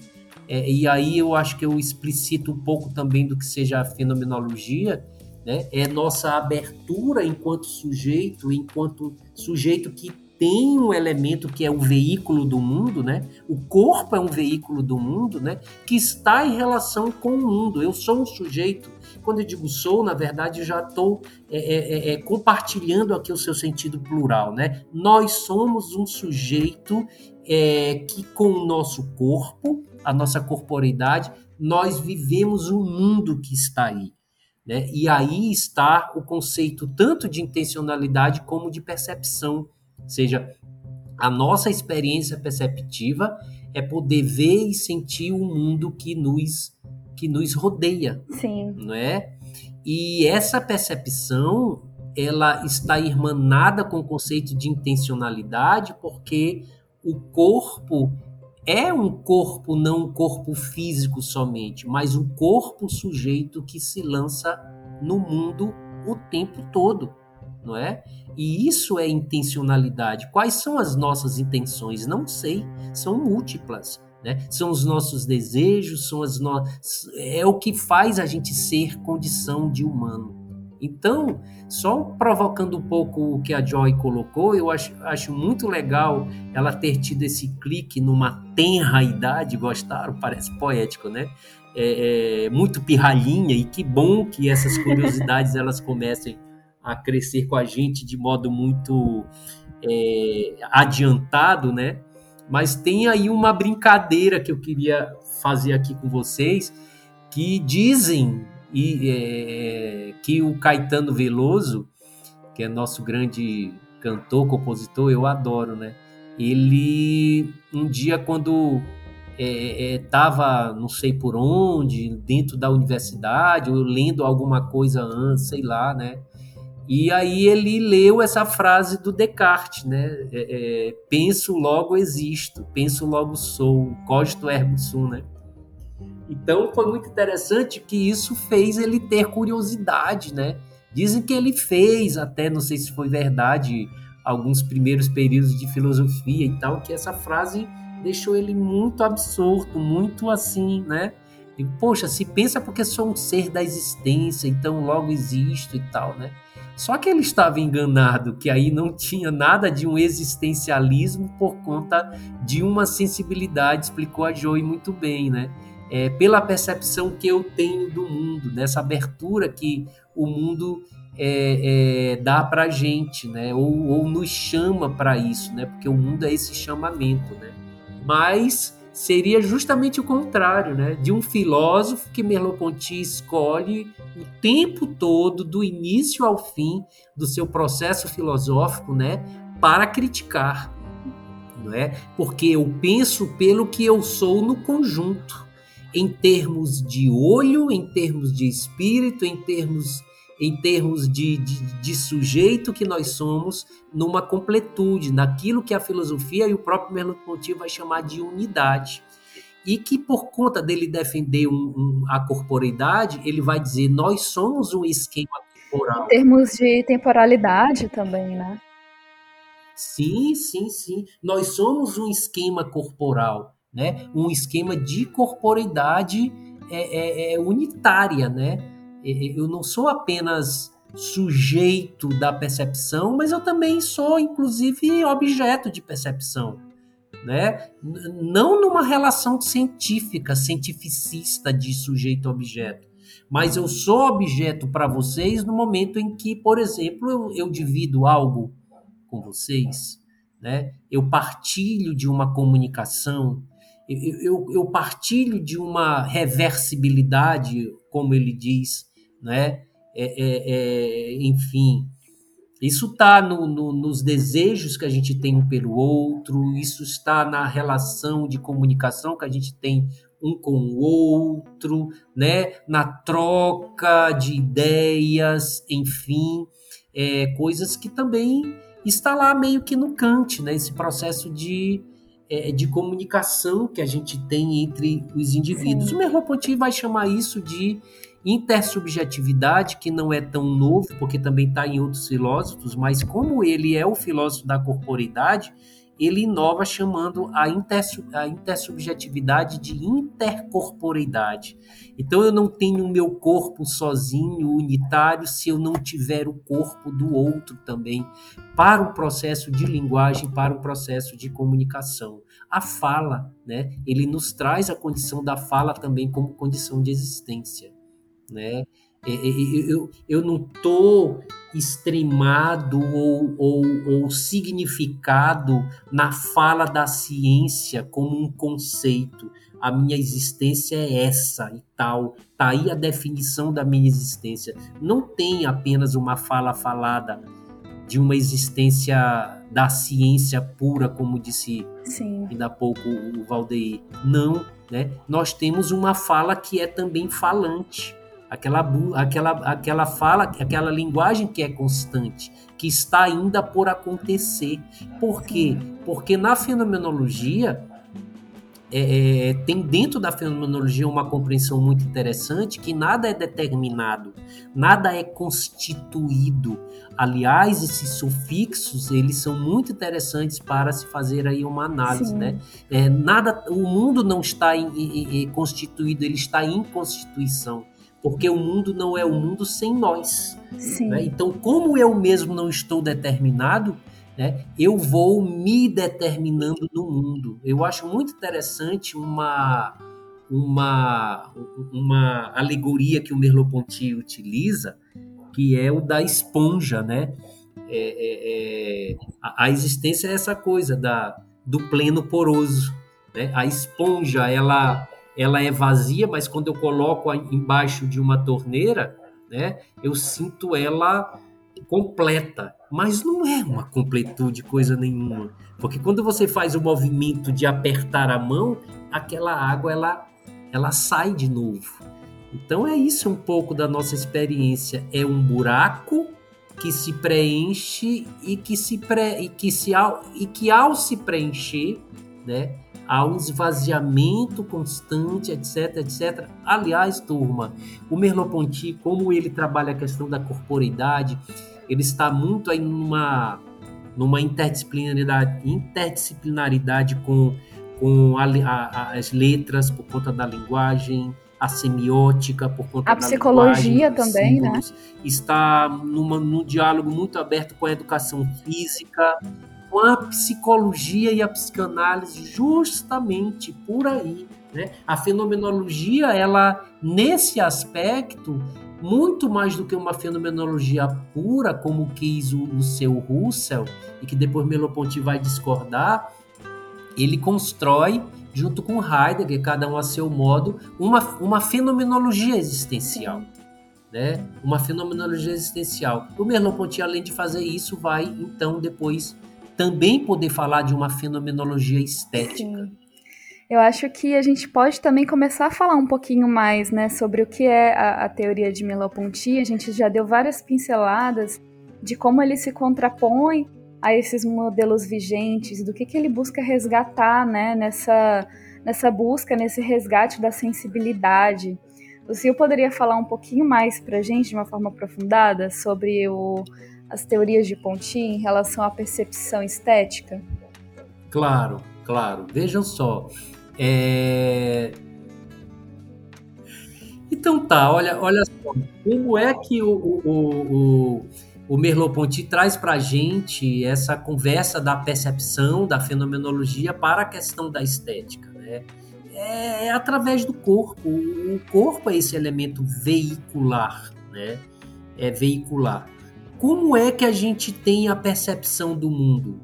é, e aí eu acho que eu explicito um pouco também do que seja a fenomenologia, né? É nossa abertura enquanto sujeito, enquanto sujeito que tem um elemento que é o veículo do mundo, né? O corpo é um veículo do mundo, né? Que está em relação com o mundo. Eu sou um sujeito. Quando eu digo sou, na verdade, já estou é, é, é, é, compartilhando aqui o seu sentido plural, né? Nós somos um sujeito é, que, com o nosso corpo, a nossa corporeidade, nós vivemos o um mundo que está aí. Né? E aí está o conceito tanto de intencionalidade como de percepção ou seja, a nossa experiência perceptiva é poder ver e sentir o mundo que nos que nos rodeia, Sim. não é? E essa percepção ela está irmanada com o conceito de intencionalidade, porque o corpo é um corpo, não um corpo físico somente, mas um corpo sujeito que se lança no mundo o tempo todo, não é? E isso é intencionalidade. Quais são as nossas intenções? Não sei, são múltiplas. Né? São os nossos desejos, são as no... é o que faz a gente ser condição de humano. Então, só provocando um pouco o que a Joy colocou, eu acho, acho muito legal ela ter tido esse clique numa tenra idade, gostaram? Parece poético, né? É, é, muito pirralhinha e que bom que essas curiosidades elas comecem a crescer com a gente de modo muito é, adiantado, né? Mas tem aí uma brincadeira que eu queria fazer aqui com vocês, que dizem e, é, que o Caetano Veloso, que é nosso grande cantor, compositor, eu adoro, né? Ele um dia quando estava é, é, não sei por onde, dentro da universidade, ou lendo alguma coisa antes, sei lá, né? E aí ele leu essa frase do Descartes, né? É, é, penso, logo existo, penso, logo sou, cogito ergo sum, né? Então foi muito interessante que isso fez ele ter curiosidade, né? Dizem que ele fez, até não sei se foi verdade, alguns primeiros períodos de filosofia e tal, que essa frase deixou ele muito absorto, muito assim, né? E, poxa, se pensa porque sou um ser da existência, então logo existo e tal, né? Só que ele estava enganado, que aí não tinha nada de um existencialismo por conta de uma sensibilidade, explicou a Joey muito bem, né? É, pela percepção que eu tenho do mundo, dessa abertura que o mundo é, é, dá para gente, né? Ou, ou nos chama para isso, né? Porque o mundo é esse chamamento, né? Mas seria justamente o contrário, né? De um filósofo que Merleau-Ponty escolhe o tempo todo, do início ao fim do seu processo filosófico, né? Para criticar, não é? Porque eu penso pelo que eu sou no conjunto, em termos de olho, em termos de espírito, em termos em termos de, de, de, sujeito que nós somos, numa completude, naquilo que a filosofia e o próprio Merleau-Ponty vai chamar de unidade. E que por conta dele defender um, um, a corporeidade, ele vai dizer, nós somos um esquema temporal. Em termos de temporalidade também, né? Sim, sim, sim. Nós somos um esquema corporal, né? Um esquema de corporeidade é, é, é unitária, né? Eu não sou apenas sujeito da percepção, mas eu também sou, inclusive, objeto de percepção. Né? Não numa relação científica, cientificista de sujeito-objeto, mas eu sou objeto para vocês no momento em que, por exemplo, eu, eu divido algo com vocês, né? eu partilho de uma comunicação, eu, eu, eu partilho de uma reversibilidade, como ele diz, né? É, é, é, enfim, isso está no, no, nos desejos que a gente tem um pelo outro, isso está na relação de comunicação que a gente tem um com o outro, né? na troca de ideias, enfim, é, coisas que também está lá meio que no cante, né? esse processo de, é, de comunicação que a gente tem entre os indivíduos. Sim. O Merleau-Ponty vai chamar isso de intersubjetividade, que não é tão novo, porque também está em outros filósofos, mas como ele é o filósofo da corporeidade, ele inova chamando a, a intersubjetividade de intercorporeidade. Então eu não tenho o meu corpo sozinho, unitário, se eu não tiver o corpo do outro também, para o processo de linguagem, para o processo de comunicação. A fala, né? Ele nos traz a condição da fala também como condição de existência, né? Eu, eu não estou extremado ou, ou, ou significado na fala da ciência como um conceito. A minha existência é essa e tal. Tá aí a definição da minha existência. Não tem apenas uma fala falada de uma existência da ciência pura, como disse Sim. ainda há pouco o Valdeir. Não, né? Nós temos uma fala que é também falante aquela, aquela, aquela fala, aquela linguagem que é constante, que está ainda por acontecer. Por quê? Porque na fenomenologia, é, é, tem dentro da fenomenologia uma compreensão muito interessante que nada é determinado, nada é constituído. Aliás, esses sufixos eles são muito interessantes para se fazer aí uma análise, Sim. né? É, nada, o mundo não está em, em, em, constituído, ele está em constituição porque o mundo não é o mundo sem nós. Né? Então, como eu mesmo não estou determinado, né, eu vou me determinando no mundo. Eu acho muito interessante uma, uma, uma alegoria que o Merleau-Ponty utiliza, que é o da esponja, né? É, é, é, a, a, existência é essa coisa da, do pleno poroso. Né? A esponja, ela ela é vazia, mas quando eu coloco embaixo de uma torneira, né, eu sinto ela completa. Mas não é uma completude, coisa nenhuma. Porque quando você faz o movimento de apertar a mão, aquela água ela, ela sai de novo. Então é isso um pouco da nossa experiência. É um buraco que se preenche e que se pre... e que se ao... e que ao se preencher, né, há um esvaziamento constante, etc, etc. Aliás, turma, o Merleau-Ponty, como ele trabalha a questão da corporeidade, ele está muito aí numa, numa interdisciplinaridade, interdisciplinaridade com, com a, a, as letras por conta da linguagem, a semiótica por conta a da psicologia também, né? Está numa, num diálogo muito aberto com a educação física, com a psicologia e a psicanálise justamente por aí. Né? A fenomenologia, ela nesse aspecto, muito mais do que uma fenomenologia pura, como quis o, o seu Russell, e que depois Merleau-Ponty vai discordar, ele constrói, junto com Heidegger, cada um a seu modo, uma, uma fenomenologia existencial. Né? Uma fenomenologia existencial. O Merleau-Ponty, além de fazer isso, vai então depois também poder falar de uma fenomenologia estética. Sim. Eu acho que a gente pode também começar a falar um pouquinho mais né, sobre o que é a, a teoria de Merleau-Ponty. A gente já deu várias pinceladas de como ele se contrapõe a esses modelos vigentes, do que, que ele busca resgatar né, nessa, nessa busca, nesse resgate da sensibilidade. O Sil poderia falar um pouquinho mais para a gente, de uma forma aprofundada, sobre o, as teorias de Ponty em relação à percepção estética? Claro, claro. Vejam só. É... Então tá, olha, olha só. Como é que o, o, o, o Merleau-Ponty traz para a gente essa conversa da percepção, da fenomenologia para a questão da estética, né? É, é através do corpo. O corpo é esse elemento veicular, né? É veicular como é que a gente tem a percepção do mundo?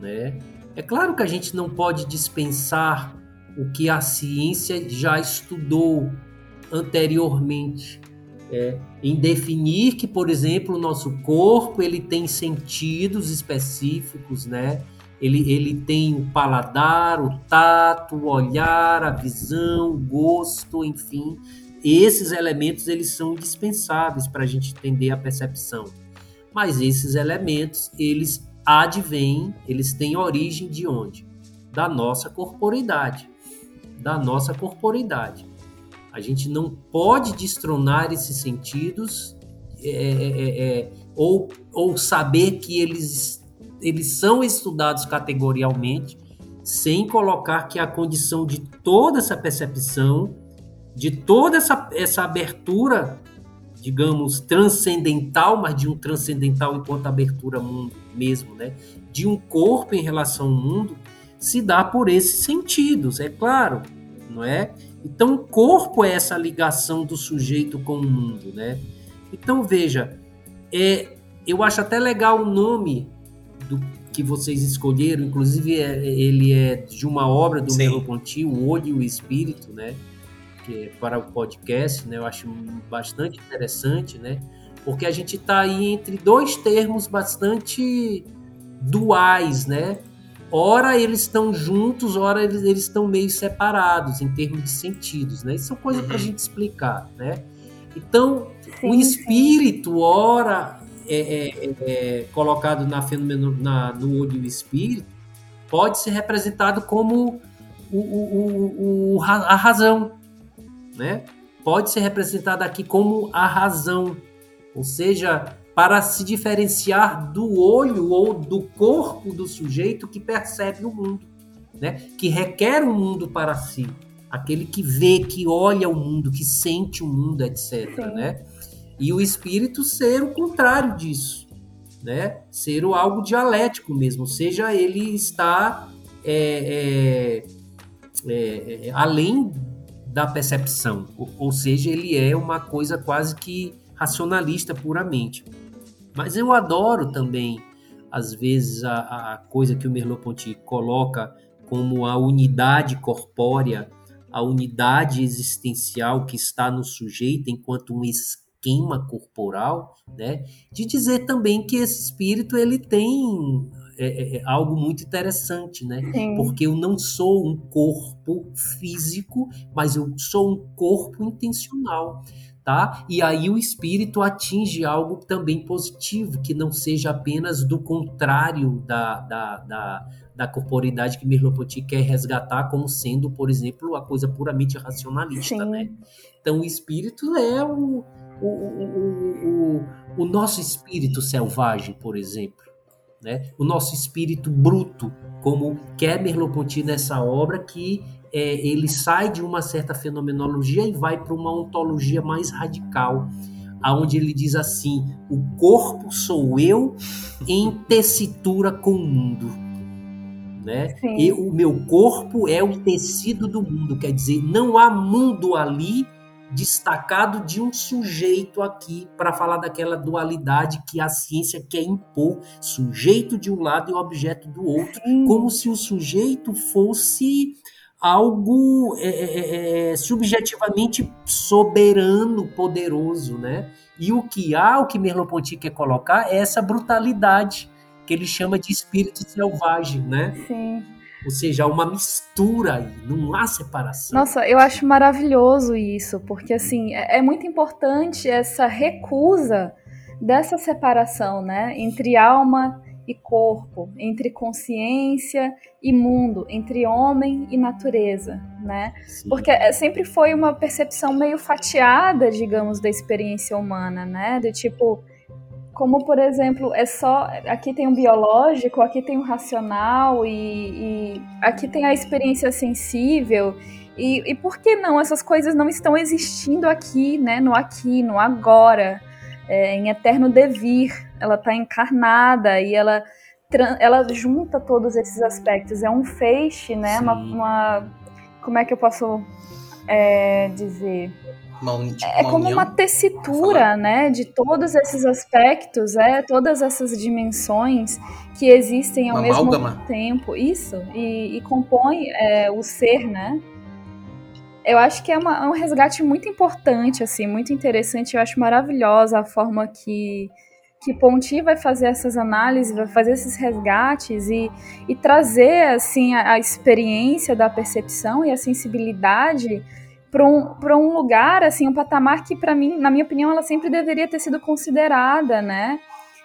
Né? É claro que a gente não pode dispensar o que a ciência já estudou anteriormente, é, em definir que, por exemplo, o nosso corpo ele tem sentidos específicos, né? Ele, ele tem o paladar, o tato, o olhar, a visão, o gosto, enfim. Esses elementos eles são indispensáveis para a gente entender a percepção mas esses elementos, eles advêm, eles têm origem de onde? Da nossa corporeidade, da nossa corporeidade. A gente não pode destronar esses sentidos é, é, é, é ou, ou saber que eles eles são estudados categorialmente, sem colocar que a condição de toda essa percepção, de toda essa, essa abertura, digamos, transcendental, mas de um transcendental enquanto abertura mundo mesmo, né? De um corpo em relação ao mundo, se dá por esses sentidos, é claro, não é? Então, o corpo é essa ligação do sujeito com o mundo, né? Então, veja, é, eu acho até legal o nome do que vocês escolheram, inclusive é, ele é de uma obra do Merleau-Ponty, O Olho e o Espírito, né? Que é para o podcast, né? Eu acho bastante interessante, né? Porque a gente está aí entre dois termos bastante duais, né? ora eles estão juntos, ora eles, eles estão meio separados em termos de sentidos, né? Isso são coisas uhum. para a gente explicar, né? Então, sim, o espírito, sim. ora é, é, é, colocado na fenomeno, na, no olho do espírito, pode ser representado como o, o, o, a razão, né? Pode ser representado aqui como a razão, ou seja, para se diferenciar do olho ou do corpo do sujeito que percebe o mundo, né? que requer o um mundo para si, aquele que vê, que olha o mundo, que sente o mundo, etc. Né? E o espírito ser o contrário disso, né? ser o algo dialético mesmo, ou seja, ele está é, é, é, é além da percepção, ou, seja, ele é uma coisa quase que racionalista puramente. Mas eu adoro também, às vezes, a, a coisa que o Merleau-Ponty coloca como a unidade corpórea, a unidade existencial que está no sujeito enquanto um esquema corporal, né? De dizer também que esse espírito ele tem é, é, é algo muito interessante, né? Sim. Porque eu não sou um corpo físico, mas eu sou um corpo intencional tá? E aí o espírito atinge algo também positivo, que não seja apenas do contrário da, da, da, da corporidade que Merleau-Ponty quer resgatar como sendo, por exemplo, a coisa puramente racionalista, Sim. né? Então o espírito é o, o, o, o, o nosso espírito selvagem, por exemplo. Né? O nosso espírito bruto, como quer Merleau-Ponty nessa obra, que é, ele sai de uma certa fenomenologia e vai para uma ontologia mais radical, aonde ele diz assim: o corpo sou eu em tessitura com o mundo. Né? E o meu corpo é o tecido do mundo, quer dizer, não há mundo ali destacado de um sujeito aqui para falar daquela dualidade que a ciência quer impor, sujeito de um lado e objeto do outro, Sim. como se o sujeito fosse algo é, é, é, é, subjetivamente soberano, poderoso, né? E o que há, o que Merleau-Ponty quer colocar é essa brutalidade que ele chama de espírito selvagem, né? Sim. Ou seja, uma mistura aí, não há separação. Nossa, eu acho maravilhoso isso, porque assim, é, é muito importante essa recusa dessa separação, né, entre alma e corpo, entre consciência e mundo, entre homem e natureza, né? Sim. Porque é, sempre foi uma percepção meio fatiada, digamos, da experiência humana, né? Do tipo, como por exemplo, é só aqui tem o biológico, aqui tem o racional e, e aqui tem a experiência sensível. E, e por que não? Essas coisas não estão existindo aqui, né? No aqui, no agora é, em eterno devir, ela está encarnada e ela, ela junta todos esses aspectos. É um feixe, né? Uma, uma, Como é que eu posso é, dizer? Uma, tipo, é como uma tessitura, né, de todos esses aspectos, é, todas essas dimensões que existem ao uma mesmo amálgama. tempo, isso, e, e compõe é, o ser, né? eu acho que é, uma, é um resgate muito importante, assim, muito interessante. Eu acho maravilhosa a forma que, que Ponti vai fazer essas análises, vai fazer esses resgates e, e trazer, assim, a, a experiência da percepção e a sensibilidade para um, um lugar, assim, um patamar que, para mim, na minha opinião, ela sempre deveria ter sido considerada, né?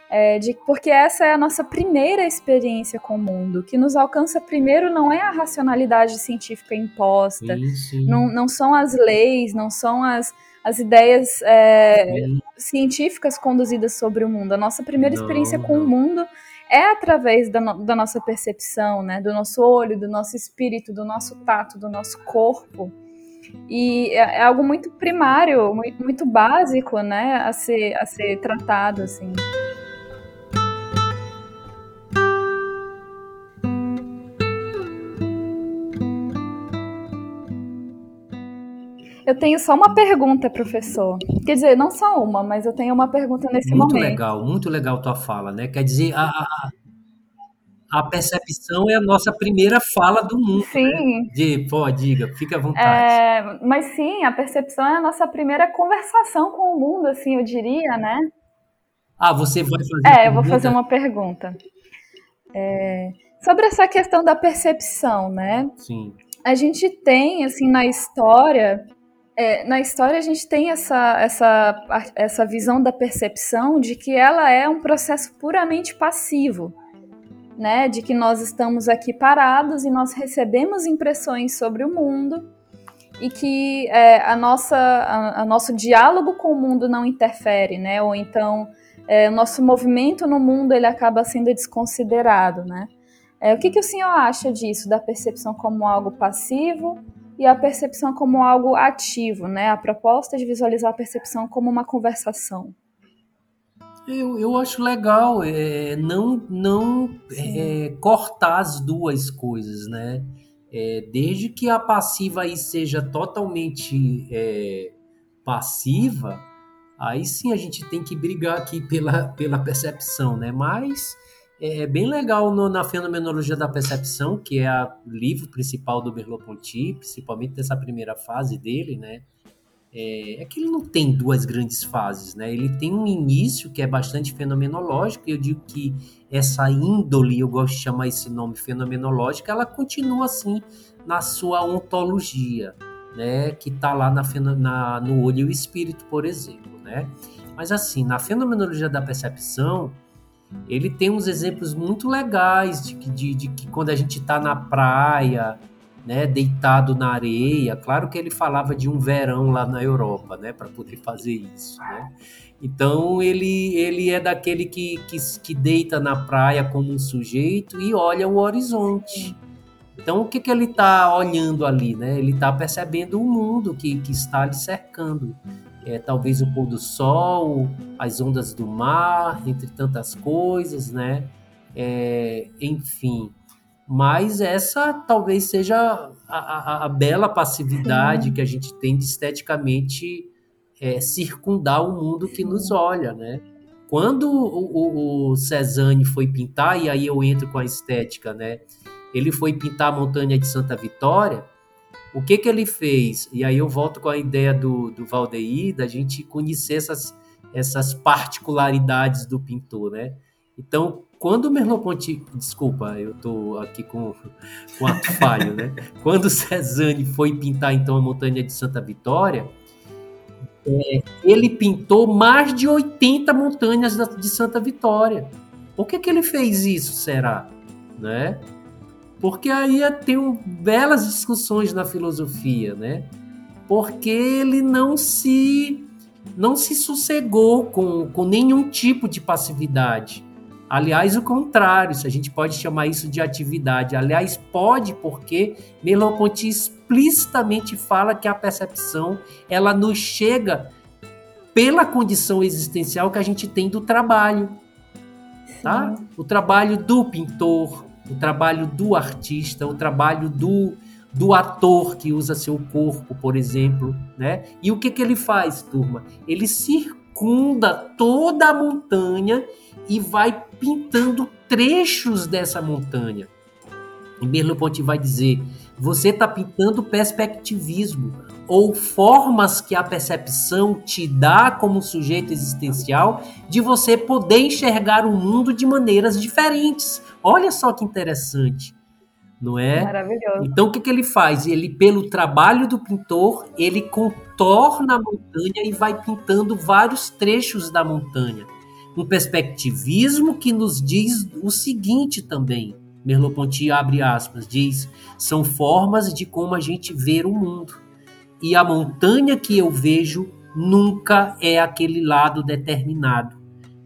É, de, porque essa é a nossa primeira experiência com o mundo. que nos alcança primeiro não é a racionalidade científica imposta, sim, sim. Não, não são as leis, não são as, as ideias é, científicas conduzidas sobre o mundo. A nossa primeira não, experiência com não. o mundo é através da, no, da nossa percepção, né? Do nosso olho, do nosso espírito, do nosso tato, do nosso corpo. E é, é algo muito primário, muito, muito, básico, né? A ser, a ser tratado, assim. Eu tenho só uma pergunta, professor. Quer dizer, não só uma, mas eu tenho uma pergunta nesse muito momento. Muito legal, muito legal tua fala, né? Quer dizer, a, a, a percepção é a nossa primeira fala do mundo. Né? Sim. Né? De, pô, diga, fica à vontade. É, mas sim, a percepção é a nossa primeira conversação com o mundo, assim, eu diria, né? Ah, você vai fazer. É, eu vou fazer uma pergunta. É, sobre essa questão da percepção, né? Sim. A gente tem, assim, na história, é, na história a gente tem essa, essa, essa visão da percepção de que ela é um processo puramente passivo, né? De que nós estamos aqui parados e nós recebemos impressões sobre o mundo e que é, a nossa, a, a, nosso diálogo com o mundo não interfere, né? Ou então é, o nosso movimento no mundo ele acaba sendo desconsiderado, né? É, o que, que o senhor acha disso, da percepção como algo passivo e a percepção como algo ativo, né? A proposta de visualizar a percepção como uma conversação. Eu, eu acho legal é, não, não é, cortar as duas coisas, né? É, desde que a passiva aí seja totalmente é, passiva, aí sim a gente tem que brigar aqui pela, pela percepção, né? Mas é, bem legal no, na Fenomenologia da Percepção, que é o livro principal do Merleau-Ponty, principalmente dessa primeira fase dele, né? É, é, que ele não tem duas grandes fases, né? Ele tem um início que é bastante fenomenológico, e eu digo que essa índole, eu gosto de chamar esse nome fenomenológico, ela continua assim na sua ontologia, né? Que está lá na, na, no olho e o espírito, por exemplo, né? Mas assim, na fenomenologia da percepção, ele tem uns exemplos muito legais de, de, de que quando a gente está na praia, né, deitado na areia, claro que ele falava de um verão lá na Europa, né, para poder fazer isso, né? Então ele, ele é daquele que, que, que, deita na praia como um sujeito e olha o horizonte. Então o que, que ele está olhando ali, né? Ele está percebendo o mundo que, que está lhe cercando é, talvez o pôr do sol, as ondas do mar, entre tantas coisas, né? É, enfim, mas essa talvez seja a, a, a bela passividade Sim. que a gente tem de esteticamente é, circundar o mundo que nos olha, né? Quando o, o, o Cezanne foi pintar, e aí eu entro com a estética, né? Ele foi pintar a montanha de Santa Vitória, o que que ele fez? E aí eu volto com a ideia do, do Valdeir, da gente conhecer essas, essas particularidades do pintor, né? Então, quando o Merleau-Ponty, desculpa, eu estou aqui com, com ato falho, né? Quando Cezanne foi pintar então a montanha de Santa Vitória, é, ele pintou mais de 80 montanhas de Santa Vitória. Por que que ele fez isso, será? Né? Porque aí tem um, belas discussões na filosofia, né? Porque ele não se não se sossegou com, com nenhum tipo de passividade. Aliás, o contrário, se a gente pode chamar isso de atividade. Aliás, pode, porque Merleau-Ponty explicitamente fala que a percepção ela nos chega pela condição existencial que a gente tem do trabalho. Tá? O trabalho do pintor, o trabalho do artista, o trabalho do, do ator que usa seu corpo, por exemplo, né? E o que, que ele faz, turma? Ele circunda toda a montanha e vai pintando trechos dessa montanha. E Merleau-Ponty vai dizer: você está pintando perspectivismo ou formas que a percepção te dá como sujeito existencial de você poder enxergar o mundo de maneiras diferentes. Olha só que interessante, não é? Maravilhoso. Então o que, que ele faz? Ele, pelo trabalho do pintor, ele contorna a montanha e vai pintando vários trechos da montanha. Um perspectivismo que nos diz o seguinte também. Merleau-Ponty abre aspas, diz: são formas de como a gente vê o mundo. E a montanha que eu vejo nunca é aquele lado determinado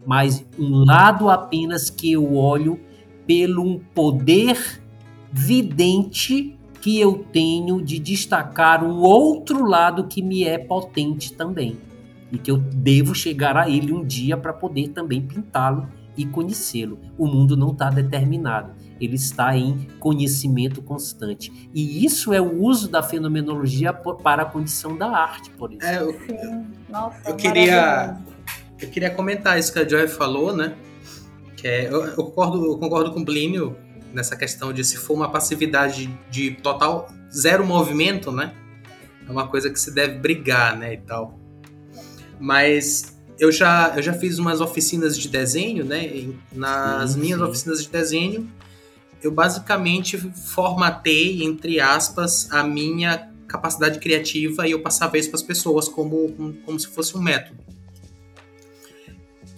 mas um lado apenas que eu olho pelo um poder vidente que eu tenho de destacar um outro lado que me é potente também e que eu devo chegar a ele um dia para poder também pintá-lo e conhecê-lo. O mundo não está determinado, ele está em conhecimento constante. E isso é o uso da fenomenologia para a condição da arte, por exemplo. É, eu. Nossa, eu queria eu queria comentar isso que a Joy falou, né? Que é, eu, eu concordo, eu concordo com o Plínio nessa questão de se for uma passividade de total zero movimento, né? É uma coisa que se deve brigar, né, e tal. Mas eu já, eu já fiz umas oficinas de desenho, né? Nas sim, minhas sim. oficinas de desenho, eu basicamente formatei, entre aspas, a minha capacidade criativa e eu passava isso para as pessoas como, como, como se fosse um método.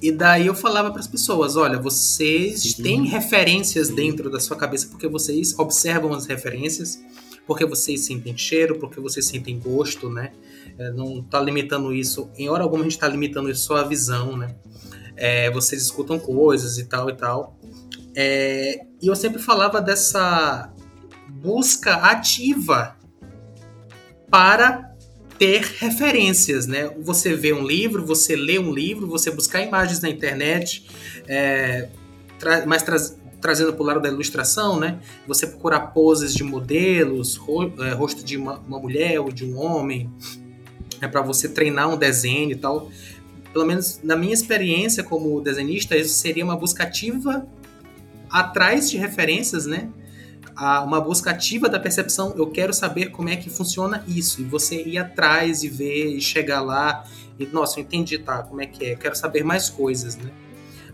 E daí eu falava para as pessoas: olha, vocês Sim. têm referências dentro da sua cabeça porque vocês observam as referências, porque vocês sentem cheiro, porque vocês sentem gosto, né? É, não está limitando isso, em hora alguma a gente está limitando isso só a visão, né? É, vocês escutam coisas e tal e tal. É, e eu sempre falava dessa busca ativa para ter referências, né? Você vê um livro, você lê um livro, você buscar imagens na internet, é, tra mais tra trazendo para o lado da ilustração, né? Você procurar poses de modelos, é, rosto de uma, uma, mulher ou de um homem, é para você treinar um desenho e tal. Pelo menos na minha experiência como desenhista, isso seria uma busca ativa atrás de referências, né? uma busca ativa da percepção. Eu quero saber como é que funciona isso. E você ir atrás e ver e chegar lá. E, nossa, eu entendi, tá? Como é que é? Eu quero saber mais coisas, né?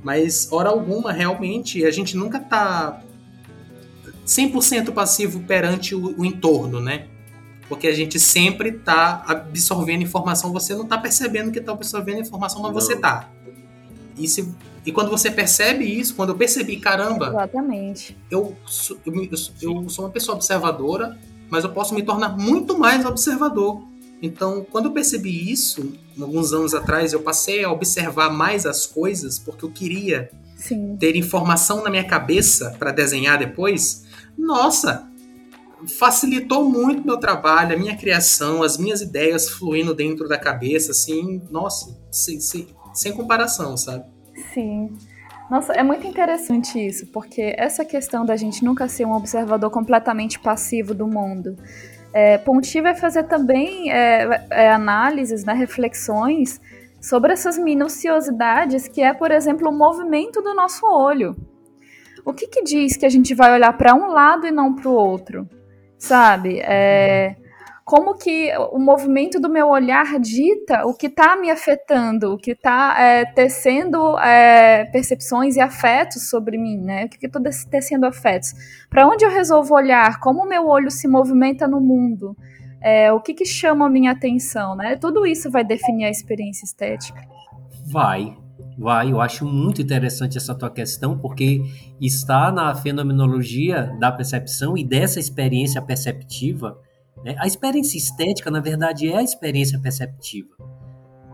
Mas, hora alguma, realmente, a gente nunca tá 100% passivo perante o, o, entorno, né? Porque a gente sempre tá absorvendo informação, você não tá percebendo que tá absorvendo informação, mas não. você tá. E, se, e quando você percebe isso, quando eu percebi, caramba. Exatamente. Eu, eu, eu, eu sou uma pessoa observadora, mas eu posso me tornar muito mais observador. Então, quando eu percebi isso, alguns anos atrás, eu passei a observar mais as coisas, porque eu queria Sim. ter informação na minha cabeça para desenhar depois. Nossa, facilitou muito meu trabalho, a minha criação, as minhas ideias fluindo dentro da cabeça, assim, nossa, sem, sem, sem comparação, sabe? Sim. Nossa, é muito interessante isso, porque essa questão da gente nunca ser um observador completamente passivo do mundo. É, Ponti vai fazer também é, é, análises, né, reflexões sobre essas minuciosidades que é, por exemplo, o movimento do nosso olho. O que, que diz que a gente vai olhar para um lado e não para o outro? Sabe? É, como que o movimento do meu olhar dita o que está me afetando, o que está é, tecendo é, percepções e afetos sobre mim, né? O que estou tecendo afetos? Para onde eu resolvo olhar? Como o meu olho se movimenta no mundo? É, o que, que chama a minha atenção, né? Tudo isso vai definir a experiência estética. Vai, vai. Eu acho muito interessante essa tua questão, porque está na fenomenologia da percepção e dessa experiência perceptiva né? A experiência estética, na verdade, é a experiência perceptiva,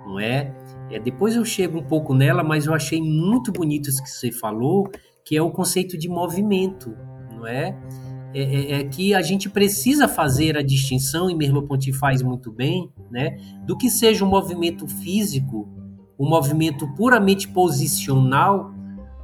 não é? é? Depois eu chego um pouco nela, mas eu achei muito bonito isso que você falou, que é o conceito de movimento, não é? É, é, é, que a gente precisa fazer a distinção, e Merleau-Ponty faz muito bem, né, do que seja um movimento físico, um movimento puramente posicional,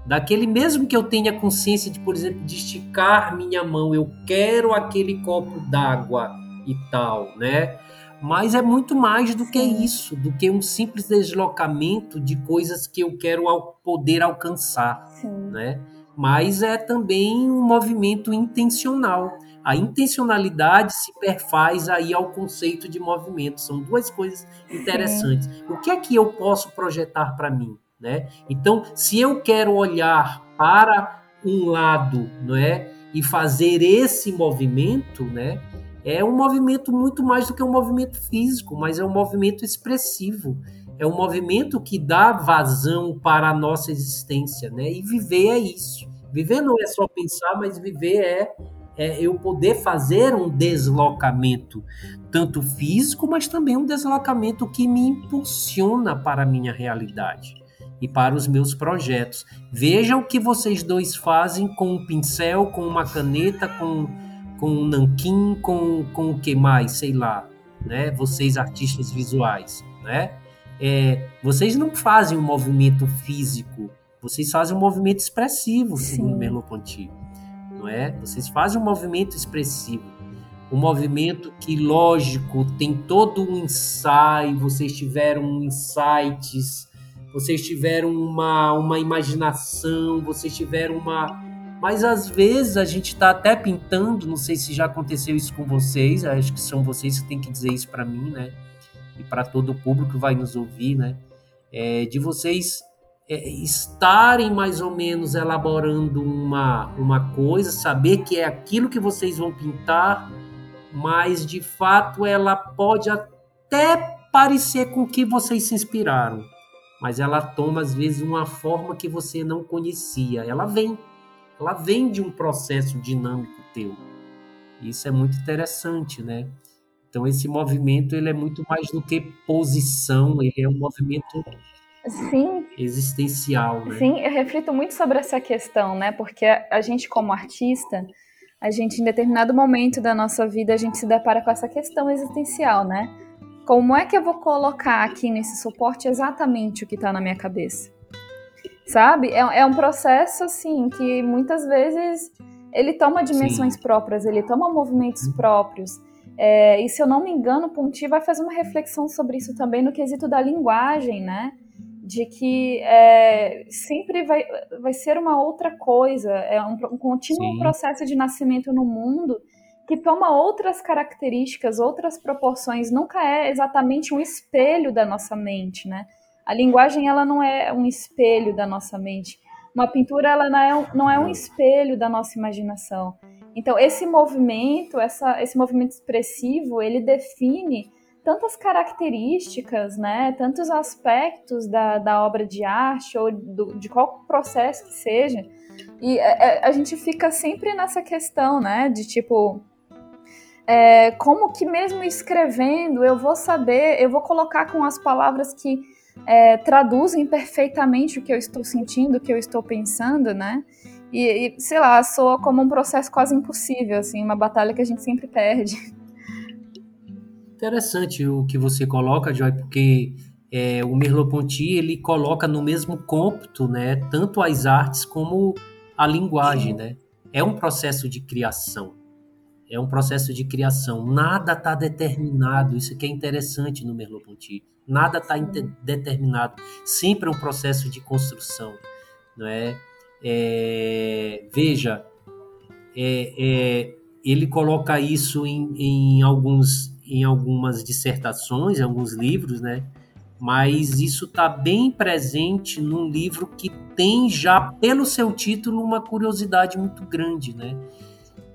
daquele mesmo que eu tenha consciência de, por exemplo, de esticar minha mão, eu quero aquele copo d'água, e tal, né? Mas é muito mais do que isso, do que um simples deslocamento de coisas que eu quero poder alcançar, Sim. né? Mas é também um movimento intencional. A intencionalidade se perfaz aí ao conceito de movimento. São duas coisas interessantes. Sim. O que é que eu posso projetar para mim, né? Então, se eu quero olhar para um lado, não é? E fazer esse movimento, né? É um movimento muito mais do que um movimento físico, mas é um movimento expressivo. É um movimento que dá vazão para a nossa existência, né? E viver é isso. Viver não é só pensar, mas viver é, é eu poder fazer um deslocamento, tanto físico, mas também um deslocamento que me impulsiona para a minha realidade. e para os meus projetos. Veja o que vocês dois fazem com um pincel, com uma caneta, com, com um nanquim, com, com o que mais, sei lá, né? Vocês artistas visuais, né? É, vocês não fazem um movimento físico, vocês fazem um movimento expressivo, segundo Merleau-Ponty, não é? Vocês fazem um movimento expressivo, um movimento que, lógico, tem todo um ensaio, vocês tiveram insights, vocês tiveram uma, uma imaginação, vocês tiveram uma... Mas às vezes a gente está até pintando, não sei se já aconteceu isso com vocês, acho que são vocês que têm que dizer isso para mim, né? E para todo o público que vai nos ouvir, né? É, de vocês é, estarem mais ou menos elaborando uma, uma coisa, saber que é aquilo que vocês vão pintar, mas de fato ela pode até parecer com o que vocês se inspiraram, mas ela toma às vezes uma forma que você não conhecia. Ela vem, ela vem de um processo dinâmico teu. Isso é muito interessante, né? Então esse movimento ele é muito mais do que posição, ele é um movimento Sim. existencial. Né? Sim, eu reflito muito sobre essa questão, né? Porque a gente, como artista, a gente, em determinado momento da nossa vida, a gente se depara com essa questão existencial, né? Como é que eu vou colocar aqui nesse suporte exatamente o que está na minha cabeça? Sabe? É, é, um processo, assim, que muitas vezes ele toma dimensões Sim. próprias, ele toma movimentos uhum. próprios. É, e se eu não me engano, Ponti vai fazer uma reflexão sobre isso também no quesito da linguagem, né? de que é, sempre vai, vai ser uma outra coisa, é um, um contínuo Sim. processo de nascimento no mundo que toma outras características, outras proporções, nunca é exatamente um espelho da nossa mente, né? A linguagem ela não é um espelho da nossa mente. Uma pintura ela não é, não é um espelho da nossa imaginação. Então esse movimento, essa, esse movimento expressivo, ele define tantas características, né, tantos aspectos da, da obra de arte ou do, de qual processo que seja. E é, é, a gente fica sempre nessa questão, né, de tipo, é, como que mesmo escrevendo eu vou saber, eu vou colocar com as palavras que é, traduzem perfeitamente o que eu estou sentindo, o que eu estou pensando, né? E, e, sei lá, soa como um processo quase impossível, assim, uma batalha que a gente sempre perde. Interessante o que você coloca, Joy, porque é, o Merleau-Ponty ele coloca no mesmo cômputo, né, tanto as artes como a linguagem, né? É um processo de criação. É um processo de criação. Nada está determinado. Isso que é interessante no Merleau-Ponty. Nada está determinado. Sempre é um processo de construção, não é? é veja, é, é, ele coloca isso em, em alguns em algumas dissertações, em alguns livros, né? Mas isso está bem presente num livro que tem já, pelo seu título, uma curiosidade muito grande, né?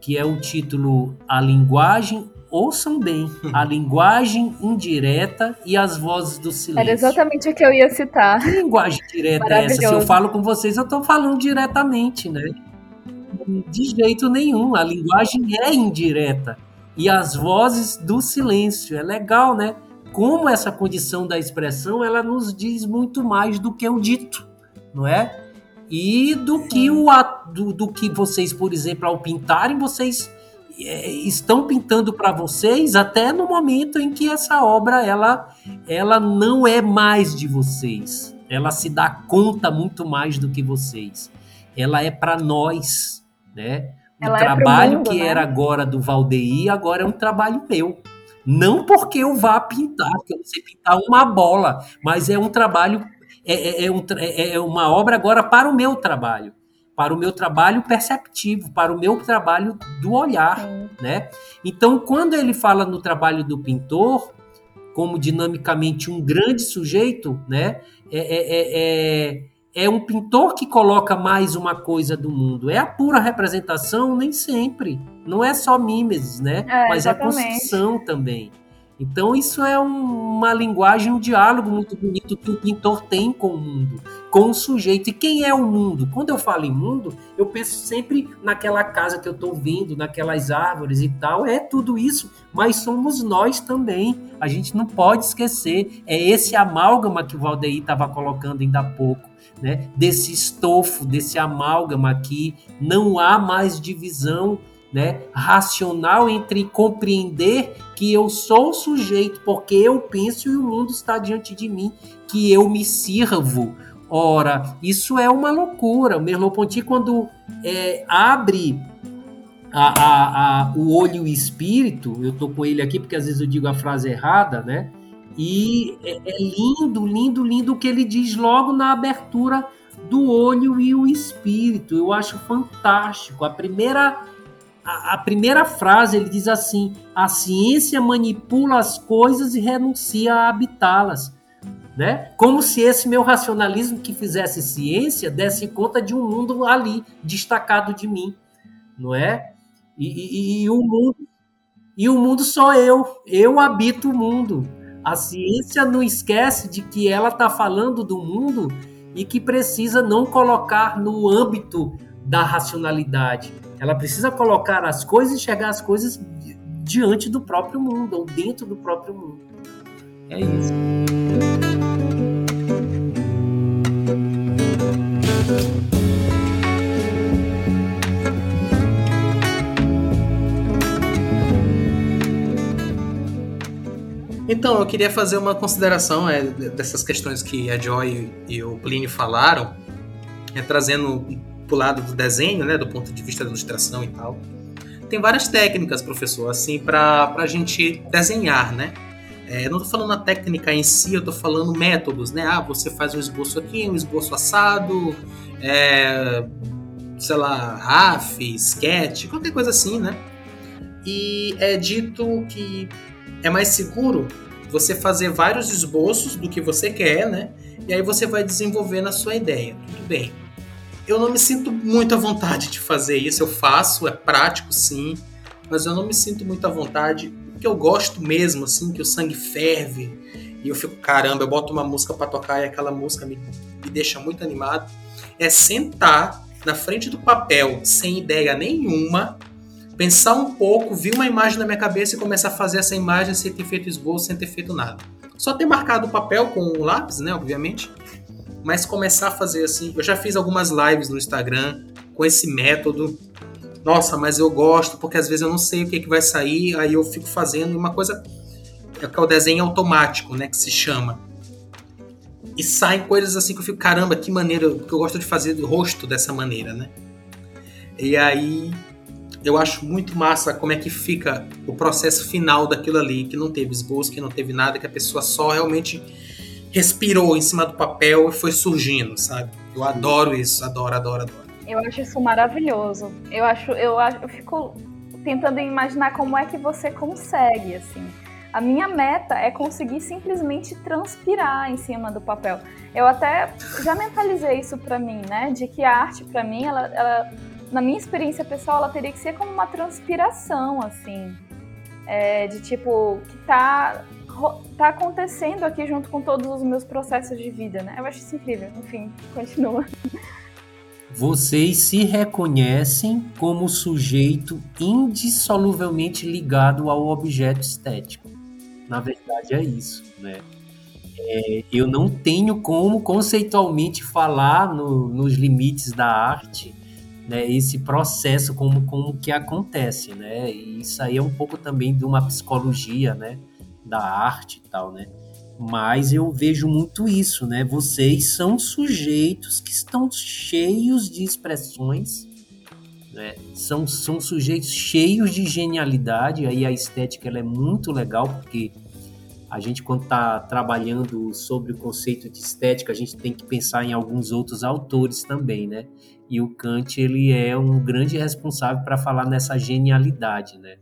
Que é o título A Linguagem, ouçam bem, A Linguagem Indireta e as Vozes do Silêncio. Era exatamente o que eu ia citar. Que linguagem direta é essa? Se eu falo com vocês, eu estou falando diretamente, né? De jeito nenhum, a linguagem é indireta e as vozes do silêncio. É legal, né? Como essa condição da expressão ela nos diz muito mais do que o dito, não é? E do que o do, do que vocês, por exemplo, ao pintarem, vocês é, estão pintando para vocês até no momento em que essa obra ela ela não é mais de vocês. Ela se dá conta muito mais do que vocês. Ela é para nós, né? Ela o é trabalho mundo, que né? era agora do Valdeir, agora é um trabalho meu. Não porque eu vá pintar, porque eu não sei pintar uma bola, mas é um trabalho, é, é, é, um, é, é uma obra agora para o meu trabalho, para o meu trabalho perceptivo, para o meu trabalho do olhar, Sim. né? Então, quando ele fala no trabalho do pintor, como dinamicamente um grande sujeito, né? é, é, é, é é um pintor que coloca mais uma coisa do mundo. É a pura representação, nem sempre. Não é só mimesis, né? É, Mas é a construção também. Então isso é um, uma linguagem, um diálogo muito bonito que o pintor tem com o mundo, com o sujeito. E quem é o mundo? Quando eu falo em mundo, eu penso sempre naquela casa que eu estou vendo, naquelas árvores e tal. É tudo isso, mas somos nós também. A gente não pode esquecer. É esse amálgama que o Valdeir estava colocando ainda há pouco. Né? Desse estofo, desse amálgama aqui, não há mais divisão né, racional entre compreender que eu sou o sujeito porque eu penso e o mundo está diante de mim, que eu me sirvo. Ora, isso é uma loucura. O Merleau-Ponty, quando é, abre a, a, a, o olho e o espírito, eu estou com ele aqui porque às vezes eu digo a frase errada, né? E é, é lindo, lindo, lindo o que ele diz logo na abertura do olho e o espírito. Eu acho fantástico. A primeira a, primeira frase ele diz assim: a ciência manipula as coisas e renuncia a habitá-las. Né? Como se esse meu racionalismo que fizesse ciência desse conta de um mundo ali, destacado de mim, não é? E, e, e o mundo e o mundo sou eu, eu habito o mundo. A ciência não esquece de que ela está falando do mundo e que precisa não colocar no âmbito da racionalidade, ela precisa colocar as coisas e enxergar as coisas diante do próprio mundo, ou dentro do próprio mundo. É isso. Então, eu queria fazer uma consideração é, dessas questões que a Joy e o Plínio falaram, é, trazendo pro lado do desenho, né, do ponto de vista da ilustração e tal. Tem várias técnicas, professor, assim, para a gente desenhar, né? É, não estou falando a técnica em si, eu estou falando métodos, né? Ah, você faz um esboço aqui, um esboço assado, é, sei lá, RAF, sketch, qualquer coisa assim, né? E é dito que é mais seguro você fazer vários esboços do que você quer, né? E aí você vai desenvolvendo a sua ideia. Tudo bem. Eu não me sinto muito à vontade de fazer isso. Eu faço, é prático sim, mas eu não me sinto muito à vontade. O que eu gosto mesmo, assim, que o sangue ferve e eu fico, caramba, eu boto uma música para tocar e aquela música me, me deixa muito animado, é sentar na frente do papel sem ideia nenhuma, pensar um pouco, vir uma imagem na minha cabeça e começar a fazer essa imagem sem ter feito esboço, sem ter feito nada. Só ter marcado o papel com o lápis, né, obviamente, mas começar a fazer assim. Eu já fiz algumas lives no Instagram com esse método. Nossa, mas eu gosto porque às vezes eu não sei o que, que vai sair, aí eu fico fazendo uma coisa é que é o desenho automático, né, que se chama. E saem coisas assim que eu fico, caramba, que maneira, porque eu gosto de fazer o rosto dessa maneira, né? E aí eu acho muito massa como é que fica o processo final daquilo ali, que não teve esboço, que não teve nada, que a pessoa só realmente respirou em cima do papel e foi surgindo, sabe? Eu adoro isso, adoro, adoro, adoro. Eu acho isso maravilhoso. Eu acho, eu, eu fico tentando imaginar como é que você consegue, assim. A minha meta é conseguir simplesmente transpirar em cima do papel. Eu até já mentalizei isso para mim, né? De que a arte para mim, ela, ela, na minha experiência pessoal, ela teria que ser como uma transpiração, assim. É, de tipo, que tá tá acontecendo aqui junto com todos os meus processos de vida, né? Eu acho isso incrível. Enfim, continua. Vocês se reconhecem como sujeito indissoluvelmente ligado ao objeto estético. Na verdade, é isso, né? É, eu não tenho como conceitualmente falar no, nos limites da arte, né, esse processo como, como que acontece, né? E isso aí é um pouco também de uma psicologia, né? Da arte e tal, né? Mas eu vejo muito isso, né? Vocês são sujeitos que estão cheios de expressões, né? São, são sujeitos cheios de genialidade. Aí a estética ela é muito legal porque a gente quando está trabalhando sobre o conceito de estética, a gente tem que pensar em alguns outros autores também, né? E o Kant ele é um grande responsável para falar nessa genialidade, né?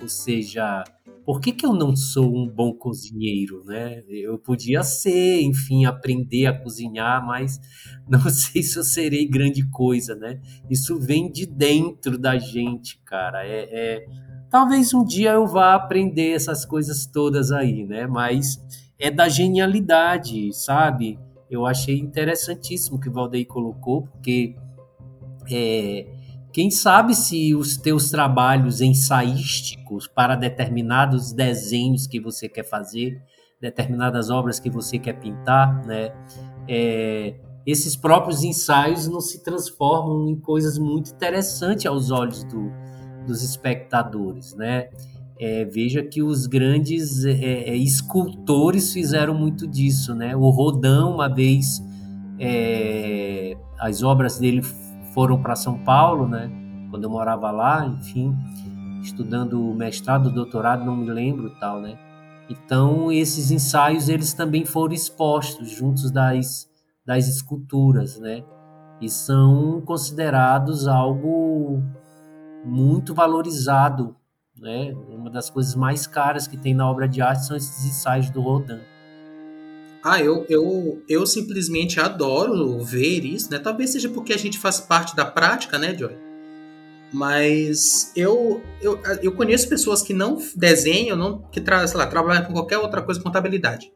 Ou seja, por que, que eu não sou um bom cozinheiro, né? Eu podia ser, enfim, aprender a cozinhar, mas não sei se eu serei grande coisa, né? Isso vem de dentro da gente, cara. É, é Talvez um dia eu vá aprender essas coisas todas aí, né? Mas é da genialidade, sabe? Eu achei interessantíssimo o que o Valdeir colocou, porque é, quem sabe se os teus trabalhos ensaísticos para determinados desenhos que você quer fazer, determinadas obras que você quer pintar, né? É, esses próprios ensaios não se transformam em coisas muito interessantes aos olhos do, dos espectadores, né? É, veja que os grandes é, é, escultores fizeram muito disso, né? O Rodin, uma vez, é, as obras dele foram para São Paulo, né? Quando eu morava lá, enfim, estudando mestrado, doutorado, não me lembro tal, né? Então, esses ensaios, eles também foram expostos juntos das, das esculturas, né? E são considerados algo muito valorizado, né? Uma das coisas mais caras que tem na obra de arte são esses ensaios do Rodin. Ah, eu, eu, eu simplesmente adoro ver isso, né? Talvez seja porque a gente faz parte da prática, né, Joy? Mas eu, eu, eu conheço pessoas que não desenham, não, que sei lá, trabalham com qualquer outra coisa, contabilidade.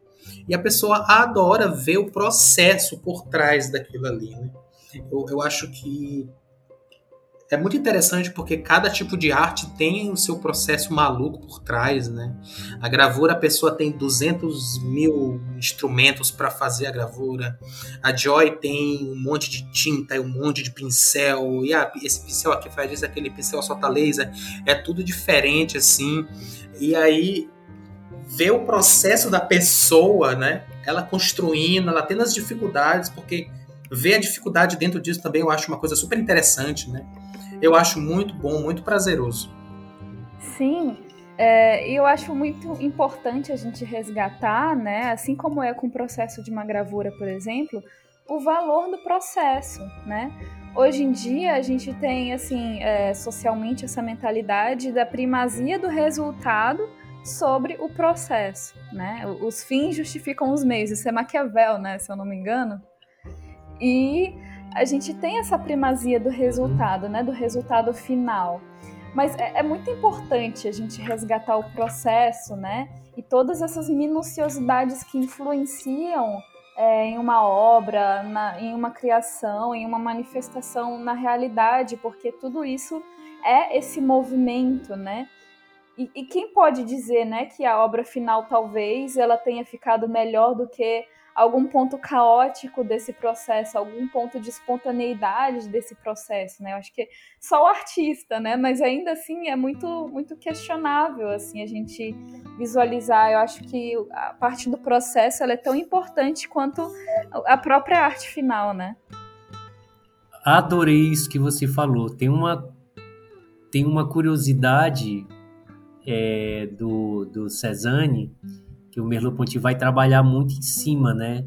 E a pessoa adora ver o processo por trás daquilo ali, né? Eu, eu acho que é muito interessante porque cada tipo de arte tem o seu processo maluco por trás, né? A gravura, a pessoa tem 200 mil instrumentos para fazer a gravura. A Joy tem um monte de tinta e um monte de pincel. E ah, esse pincel aqui faz isso, aquele pincel solta laser. É tudo diferente, assim. E aí, ver o processo da pessoa, né? Ela construindo, ela tendo as dificuldades, porque ver a dificuldade dentro disso também eu acho uma coisa super interessante, né? Eu acho muito bom, muito prazeroso. Sim, é, eu acho muito importante a gente resgatar, né, assim como é com o processo de uma gravura, por exemplo, o valor do processo, né? Hoje em dia a gente tem assim é, socialmente essa mentalidade da primazia do resultado sobre o processo, né? Os fins justificam os meios. Isso é Maquiavel, né? Se eu não me engano. E a gente tem essa primazia do resultado, né? Do resultado final. Mas é, é muito importante a gente resgatar o processo, né? E todas essas minuciosidades que influenciam é, em uma obra, na, em uma criação, em uma manifestação na realidade, porque tudo isso é esse movimento, né? E, e, quem pode dizer, né, que a obra final talvez ela tenha ficado melhor do que algum ponto caótico desse processo, algum ponto de espontaneidade desse processo, né? Eu acho que só o artista, né? Mas ainda assim é muito muito questionável assim a gente visualizar. Eu acho que a parte do processo ela é tão importante quanto a própria arte final, né? Adorei isso que você falou. Tem uma tem uma curiosidade é, do, do Cezanne que o Merleau-Ponty vai trabalhar muito em cima, né?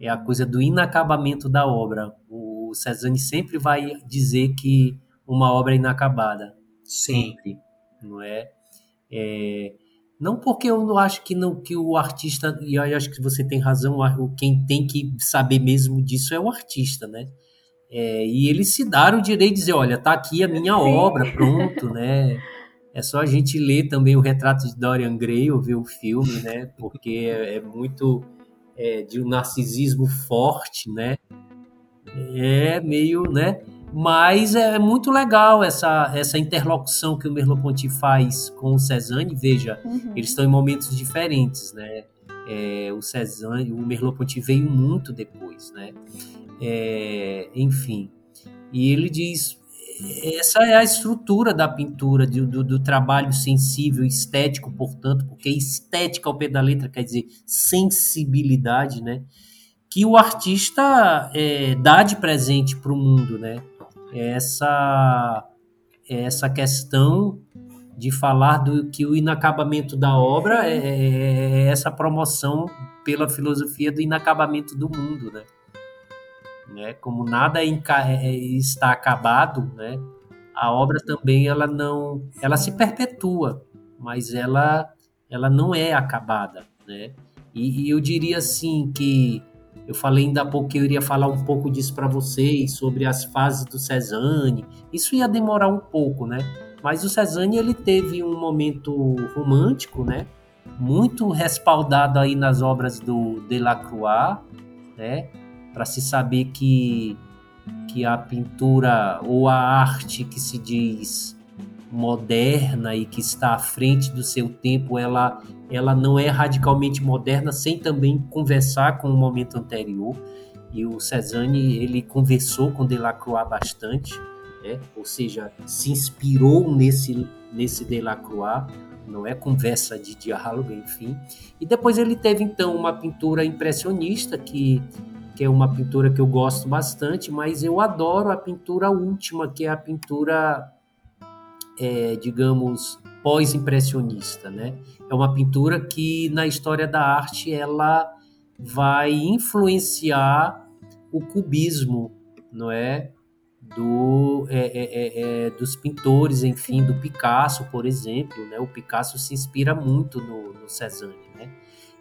É a coisa do inacabamento da obra. O Cezanne sempre vai dizer que uma obra é inacabada. Sim. Sempre, não é? é não porque eu não acho que não que o artista e eu acho que você tem razão quem tem que saber mesmo disso é o artista né é, e eles se deram o direito de dizer olha tá aqui a minha Sim. obra pronto né é só a gente ler também o retrato de Dorian Gray ou ver o filme, né? Porque é, é muito é, de um narcisismo forte, né? É meio, né? Mas é muito legal essa, essa interlocução que o Merleau-Ponty faz com o Cezanne. Veja, uhum. eles estão em momentos diferentes, né? É, o Cezanne, o Merleau-Ponty veio muito depois, né? É, enfim, e ele diz essa é a estrutura da pintura, do, do, do, trabalho sensível, estético, portanto, porque estética ao pé da letra quer dizer sensibilidade, né? Que o artista é, dá de presente para o mundo, né? Essa, essa questão de falar do que o inacabamento da obra é, é, é essa promoção pela filosofia do inacabamento do mundo, né? Né? Como nada é, é, está acabado, né? A obra também ela não, ela se perpetua, mas ela ela não é acabada, né? E, e eu diria assim que eu falei ainda há pouco que eu iria falar um pouco disso para vocês sobre as fases do Cezanne. Isso ia demorar um pouco, né? Mas o Cezanne ele teve um momento romântico, né? Muito respaldado aí nas obras do Delacroix, né? Para se saber que que a pintura ou a arte que se diz moderna e que está à frente do seu tempo, ela, ela não é radicalmente moderna sem também conversar com o momento anterior. E o Cezanne, ele conversou com Delacroix bastante, né? ou seja, se inspirou nesse, nesse Delacroix, não é conversa de diálogo, enfim. E depois ele teve, então, uma pintura impressionista que que é uma pintura que eu gosto bastante, mas eu adoro a pintura última, que é a pintura, é, digamos, pós-impressionista, né? É uma pintura que na história da arte ela vai influenciar o cubismo, não é? Do, é, é, é, é dos pintores, enfim, do Picasso, por exemplo, né? O Picasso se inspira muito no, no né?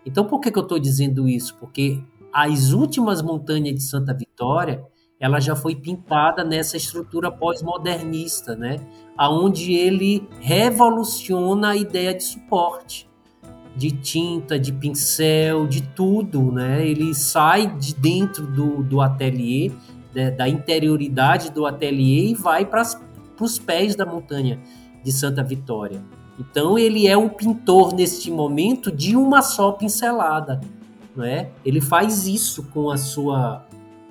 Então, por que, que eu estou dizendo isso? Porque as últimas montanhas de Santa Vitória, ela já foi pintada nessa estrutura pós-modernista, né? Aonde ele revoluciona a ideia de suporte, de tinta, de pincel, de tudo, né? Ele sai de dentro do, do ateliê, né? da interioridade do ateliê e vai para os pés da montanha de Santa Vitória. Então ele é um pintor neste momento de uma só pincelada não é? Ele faz isso com a sua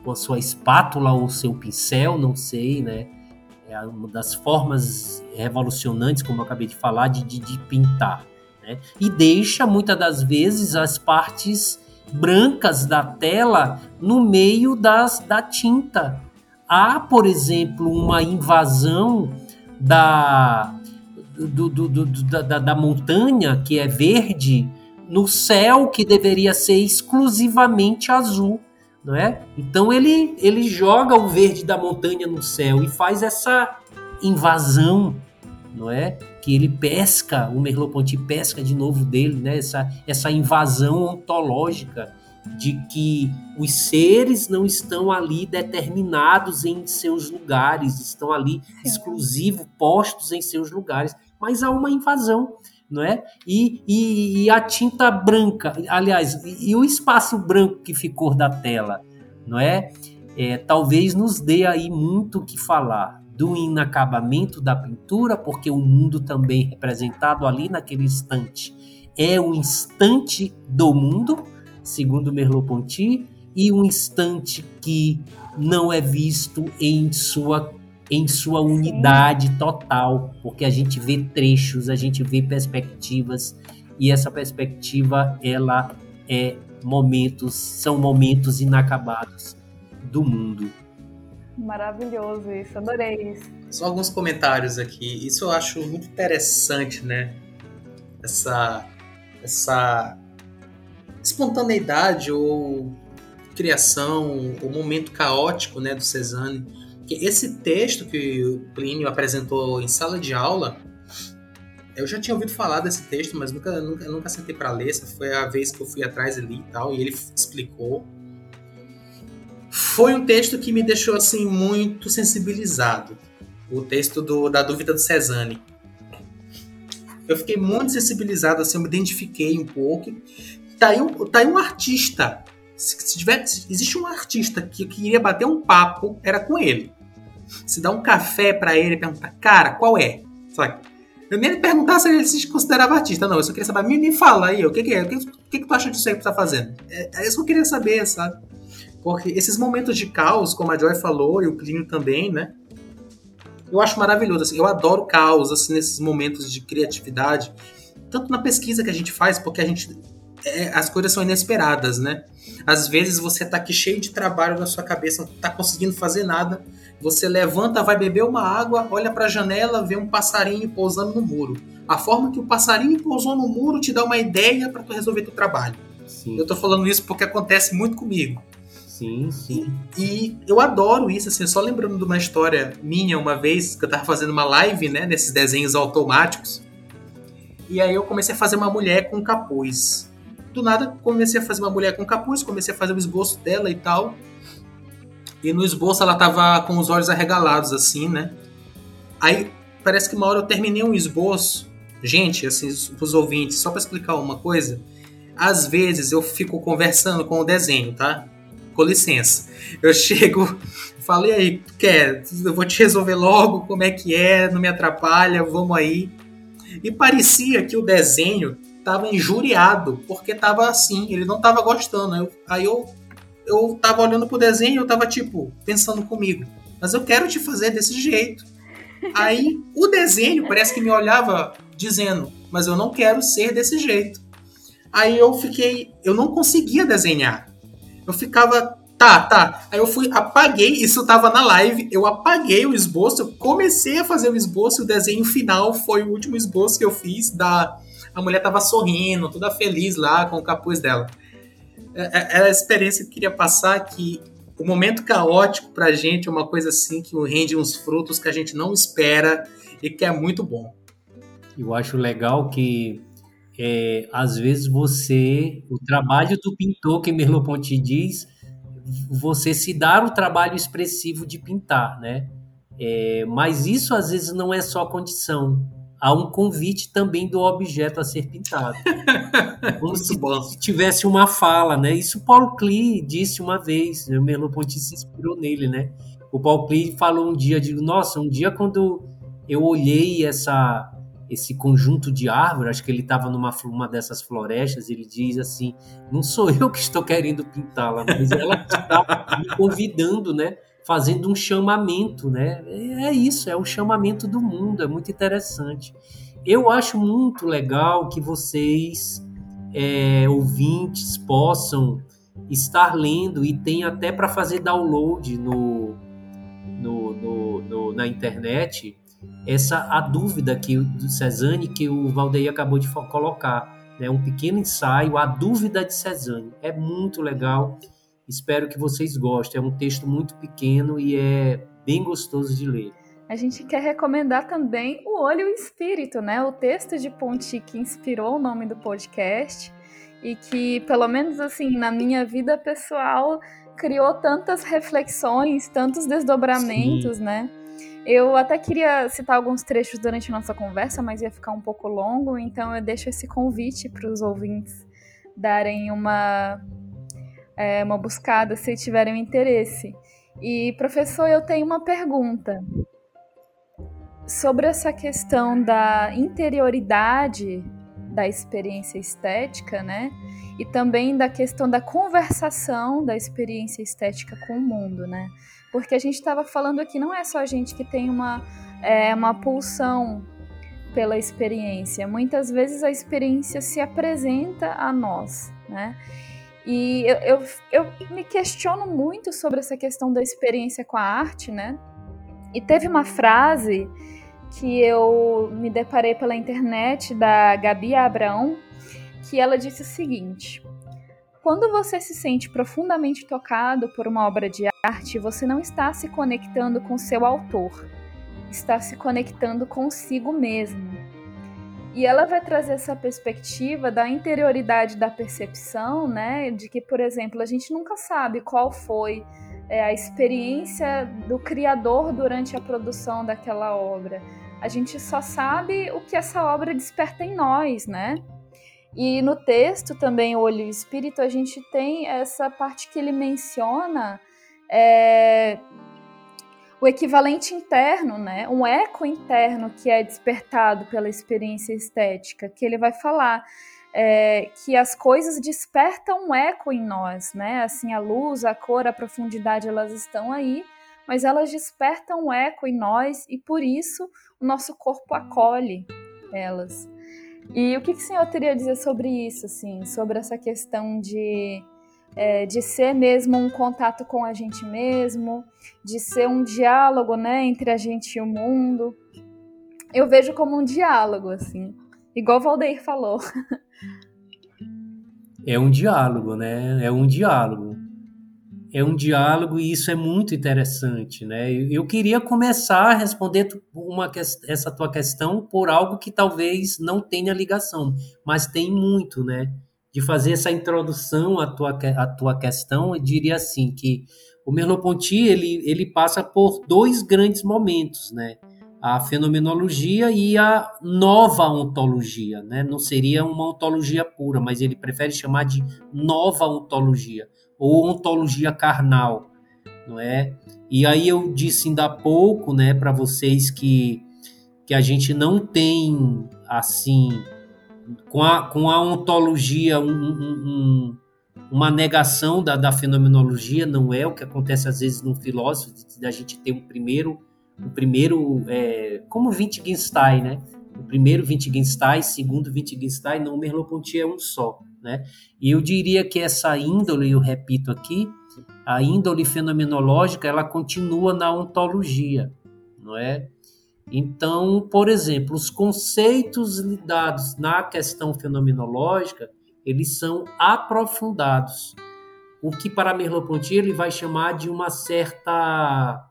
com a sua espátula ou seu pincel, não sei, né? É uma das formas revolucionantes, como eu acabei de falar, de, de, de pintar. Né? E deixa muitas das vezes as partes brancas da tela no meio das, da tinta. Há, por exemplo, uma invasão da, do, do, do, da, da montanha que é verde no céu que deveria ser exclusivamente azul, não é? Então ele ele joga o verde da montanha no céu e faz essa invasão, não é? Que ele pesca, o Merleau-Ponty pesca de novo dele, né? Essa essa invasão ontológica de que os seres não estão ali determinados em seus lugares, estão ali exclusivos, postos em seus lugares, mas há uma invasão não é? E, e, e, a tinta branca, aliás, e, e, o espaço branco que ficou da tela, não é? é? Talvez nos dê aí muito o que falar do inacabamento da pintura, porque o mundo também representado ali naquele instante é o instante do mundo, segundo Merleau-Ponty, e um instante que não é visto em sua em sua unidade total, porque a gente vê trechos, a gente vê perspectivas e essa perspectiva ela é momentos, são momentos inacabados do mundo. Maravilhoso isso, adorei isso. Só alguns comentários aqui. Isso eu acho muito interessante, né? Essa essa espontaneidade ou criação, o momento caótico, né, do Cezanne esse texto que o Plínio apresentou em sala de aula, eu já tinha ouvido falar desse texto, mas nunca, nunca, nunca sentei para ler. Essa foi a vez que eu fui atrás ali e tal, e ele explicou. Foi um texto que me deixou assim muito sensibilizado. O texto do, da dúvida do Cezanne. Eu fiquei muito sensibilizado, assim, eu me identifiquei um pouco. Tá aí um, tá aí um artista. Se, tiver, se existe um artista que queria bater um papo, era com ele. Se dá um café para ele e perguntar, cara, qual é? Sabe? Eu nem perguntar se ele se considerava artista, não. Eu só queria saber, me, me fala aí, o que, que é? O que, que, que tu acha disso aí que tu tá fazendo? É, é isso que eu queria saber, sabe? Porque esses momentos de caos, como a Joy falou, e o Plínio também, né? Eu acho maravilhoso, assim, eu adoro caos, assim, nesses momentos de criatividade. Tanto na pesquisa que a gente faz, porque a gente é, as coisas são inesperadas, né? Às vezes você tá aqui cheio de trabalho na sua cabeça, não tá conseguindo fazer nada. Você levanta, vai beber uma água, olha para a janela, vê um passarinho pousando no muro. A forma que o passarinho pousou no muro te dá uma ideia para tu resolver teu trabalho. Sim. Eu tô falando isso porque acontece muito comigo. Sim, sim. E, e, eu adoro isso, assim, só lembrando de uma história minha uma vez, que eu tava fazendo uma live, né, nesses desenhos automáticos. E aí eu comecei a fazer uma mulher com capuz. Do nada, comecei a fazer uma mulher com capuz, comecei a fazer o esboço dela e tal. E no esboço ela tava com os olhos arregalados, assim, né? Aí parece que uma hora eu terminei um esboço. Gente, assim, os ouvintes, só para explicar uma coisa, às vezes eu fico conversando com o desenho, tá? Com licença. Eu chego, falei aí, quer? Eu vou te resolver logo, como é que é, não me atrapalha, vamos aí. E parecia que o desenho tava injuriado, porque tava assim, ele não tava gostando. Eu, aí eu, eu tava olhando pro desenho e eu tava tipo, pensando comigo, mas eu quero te fazer desse jeito. Aí o desenho parece que me olhava dizendo, mas eu não quero ser desse jeito. Aí eu fiquei, eu não conseguia desenhar. Eu ficava, tá, tá. Aí eu fui, apaguei, isso tava na live, eu apaguei o esboço, eu comecei a fazer o esboço, o desenho final foi o último esboço que eu fiz da a mulher tava sorrindo, toda feliz lá com o capuz dela. É, é, é a experiência que eu queria passar que o momento caótico pra gente é uma coisa assim que rende uns frutos que a gente não espera e que é muito bom. Eu acho legal que é, às vezes você, o trabalho do pintor, que Merleau-Ponty diz, você se dar o trabalho expressivo de pintar, né? É, mas isso às vezes não é só condição. Há um convite também do objeto a ser pintado. Como se, se, tivesse uma fala, né? Isso Paulo Klee disse uma vez, né? o Merleau-Ponty se inspirou nele, né? O Paulo Klee falou um dia, de, nossa, um dia quando eu olhei essa esse conjunto de árvores, acho que ele estava numa uma dessas florestas, ele diz assim: não sou eu que estou querendo pintá-la, mas ela está me convidando, né? Fazendo um chamamento, né? É isso, é o chamamento do mundo, é muito interessante. Eu acho muito legal que vocês, é, ouvintes, possam estar lendo e tem até para fazer download no, no, no, no na internet essa a dúvida que do Cezanne que o Valdeir acabou de colocar, né? Um pequeno ensaio, a dúvida de Cezanne. É muito legal. Espero que vocês gostem. É um texto muito pequeno e é bem gostoso de ler. A gente quer recomendar também O Olho e o Espírito, né? O texto de Ponti que inspirou o nome do podcast e que, pelo menos assim, na minha vida pessoal, criou tantas reflexões, tantos desdobramentos, Sim. né? Eu até queria citar alguns trechos durante a nossa conversa, mas ia ficar um pouco longo, então eu deixo esse convite para os ouvintes darem uma, é, uma buscada se tiverem interesse. E, professor, eu tenho uma pergunta sobre essa questão da interioridade da experiência estética, né? E também da questão da conversação da experiência estética com o mundo, né? Porque a gente estava falando aqui, não é só a gente que tem uma, é, uma pulsão pela experiência. Muitas vezes a experiência se apresenta a nós, né? E eu, eu, eu, me questiono muito sobre essa questão da experiência com a arte, né? E teve uma frase que eu me deparei pela internet da Gabi Abraão, que ela disse o seguinte: quando você se sente profundamente tocado por uma obra de arte, você não está se conectando com seu autor, está se conectando consigo mesmo. E ela vai trazer essa perspectiva da interioridade da percepção, né? De que, por exemplo, a gente nunca sabe qual foi é, a experiência do criador durante a produção daquela obra. A gente só sabe o que essa obra desperta em nós, né? E no texto também, Olho e Espírito, a gente tem essa parte que ele menciona é, o equivalente interno, né? um eco interno que é despertado pela experiência estética, que ele vai falar é, que as coisas despertam um eco em nós, né? Assim, a luz, a cor, a profundidade, elas estão aí, mas elas despertam um eco em nós e por isso o nosso corpo acolhe elas. E o que, que o senhor teria a dizer sobre isso, assim, sobre essa questão de, é, de ser mesmo um contato com a gente mesmo, de ser um diálogo, né, entre a gente e o mundo? Eu vejo como um diálogo, assim, igual o Valdeir falou. É um diálogo, né? É um diálogo é um diálogo e isso é muito interessante, né? Eu queria começar a responder uma, essa tua questão por algo que talvez não tenha ligação, mas tem muito, né? De fazer essa introdução à tua, à tua questão, eu diria assim que o Merleau-Ponty ele, ele passa por dois grandes momentos, né? a fenomenologia e a nova ontologia, né? Não seria uma ontologia pura, mas ele prefere chamar de nova ontologia ou ontologia carnal, não é? E aí eu disse ainda há pouco, né, para vocês que que a gente não tem assim com a, com a ontologia um, um, um, uma negação da, da fenomenologia não é o que acontece às vezes no filósofo da gente ter um primeiro o primeiro, é, como Wittgenstein, né? O primeiro Wittgenstein, segundo Wittgenstein, não, Merleau-Ponty é um só, né? E eu diria que essa índole, eu repito aqui, a índole fenomenológica, ela continua na ontologia, não é? Então, por exemplo, os conceitos lidados na questão fenomenológica, eles são aprofundados. O que para Merleau-Ponty ele vai chamar de uma certa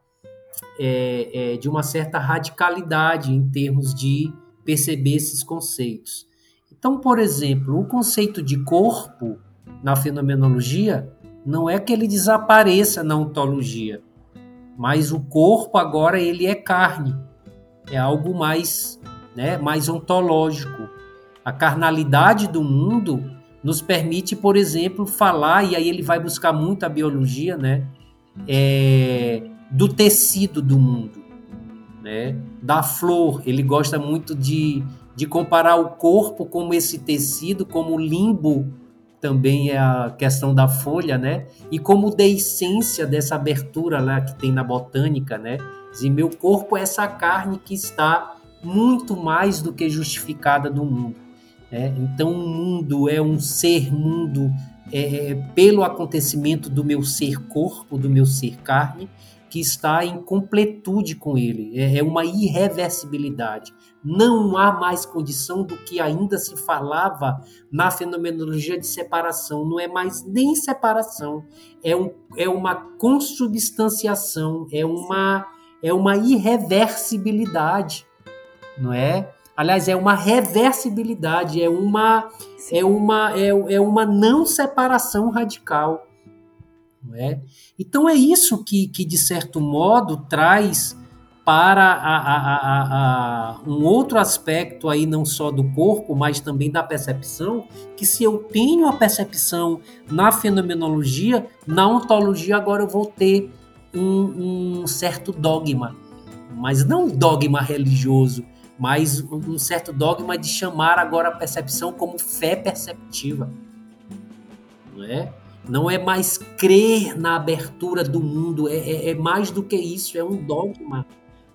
é, é, de uma certa radicalidade em termos de perceber esses conceitos. Então, por exemplo, o conceito de corpo na fenomenologia não é que ele desapareça na ontologia, mas o corpo agora ele é carne, é algo mais, né, mais ontológico. A carnalidade do mundo nos permite, por exemplo, falar e aí ele vai buscar muito a biologia, né, é, do tecido do mundo, né? da flor. Ele gosta muito de, de comparar o corpo como esse tecido, como limbo também é a questão da folha, né? E como deiscência dessa abertura lá que tem na botânica, né? Dizer, meu corpo é essa carne que está muito mais do que justificada do mundo. Né? Então, o mundo é um ser mundo é, é, pelo acontecimento do meu ser corpo, do meu ser carne, que está em completude com ele, é, é uma irreversibilidade. Não há mais condição do que ainda se falava na fenomenologia de separação, não é mais nem separação, é, um, é uma consubstanciação, é uma, é uma irreversibilidade, não é? Aliás, é uma reversibilidade, é uma, é uma, é, é uma não separação radical. É? Então é isso que, que de certo modo, traz para a, a, a, um outro aspecto aí não só do corpo, mas também da percepção, que se eu tenho a percepção na fenomenologia, na ontologia agora eu vou ter um, um certo dogma, mas não um dogma religioso, mas um certo dogma de chamar agora a percepção como fé perceptiva, não é? Não é mais crer na abertura do mundo, é, é, é mais do que isso, é um dogma.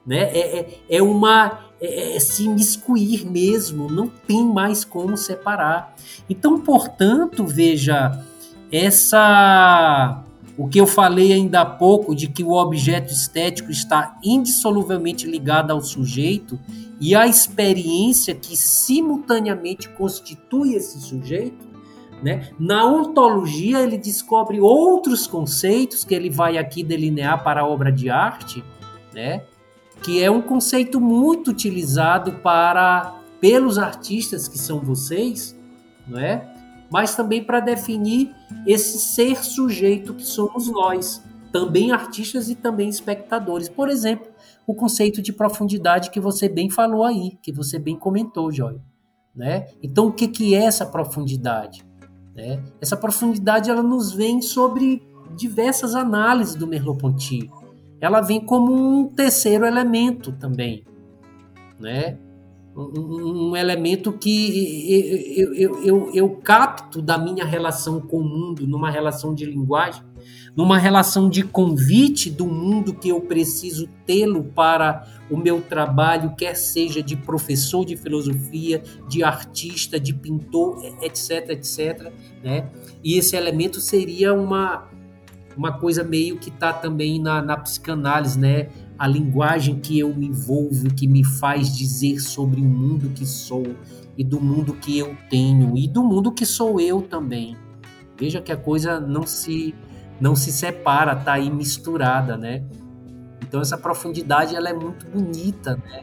Né? É, é, é uma é, é se miscuir mesmo, não tem mais como separar. Então, portanto, veja, essa o que eu falei ainda há pouco de que o objeto estético está indissoluvelmente ligado ao sujeito e à experiência que simultaneamente constitui esse sujeito, né? Na ontologia, ele descobre outros conceitos que ele vai aqui delinear para a obra de arte, né? que é um conceito muito utilizado para pelos artistas que são vocês, não é? mas também para definir esse ser sujeito que somos nós, também artistas e também espectadores. Por exemplo, o conceito de profundidade que você bem falou aí, que você bem comentou, Joy. Né? Então, o que, que é essa profundidade? Né? Essa profundidade ela nos vem sobre diversas análises do Merleau-Ponty. Ela vem como um terceiro elemento também, né? Um, um elemento que eu, eu, eu, eu capto da minha relação com o mundo, numa relação de linguagem, numa relação de convite do mundo que eu preciso tê-lo para o meu trabalho, quer seja de professor de filosofia, de artista, de pintor, etc, etc, né? E esse elemento seria uma uma coisa meio que está também na, na psicanálise, né? A linguagem que eu me envolvo, que me faz dizer sobre o mundo que sou e do mundo que eu tenho e do mundo que sou eu também. Veja que a coisa não se não se separa, tá aí misturada, né? Então essa profundidade ela é muito bonita, né?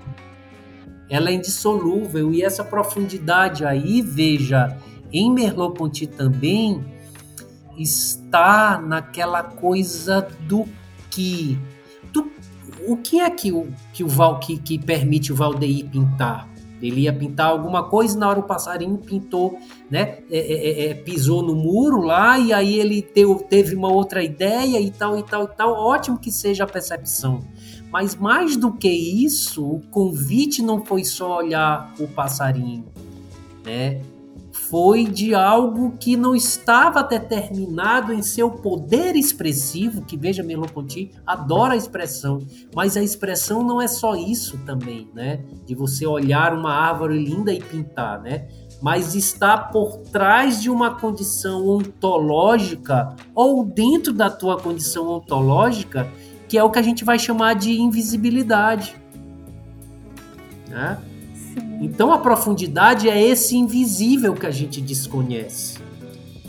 Ela é indissolúvel e essa profundidade aí, veja, em Merleau-Ponty também está naquela coisa do que do, o que é que o, que, o Val, que, que permite o Valdeir pintar? Ele ia pintar alguma coisa e na hora o passarinho pintou, né? É, é, é, é pisou no muro lá e aí ele teve, teve uma outra ideia e tal e tal e tal. Ótimo que seja a percepção. Mas mais do que isso, o convite não foi só olhar o passarinho, né? Foi de algo que não estava determinado em seu poder expressivo, que veja Merleau-Ponty adora a expressão, mas a expressão não é só isso também, né? De você olhar uma árvore linda e pintar, né? Mas está por trás de uma condição ontológica ou dentro da tua condição ontológica, que é o que a gente vai chamar de invisibilidade, né? Então a profundidade é esse invisível que a gente desconhece.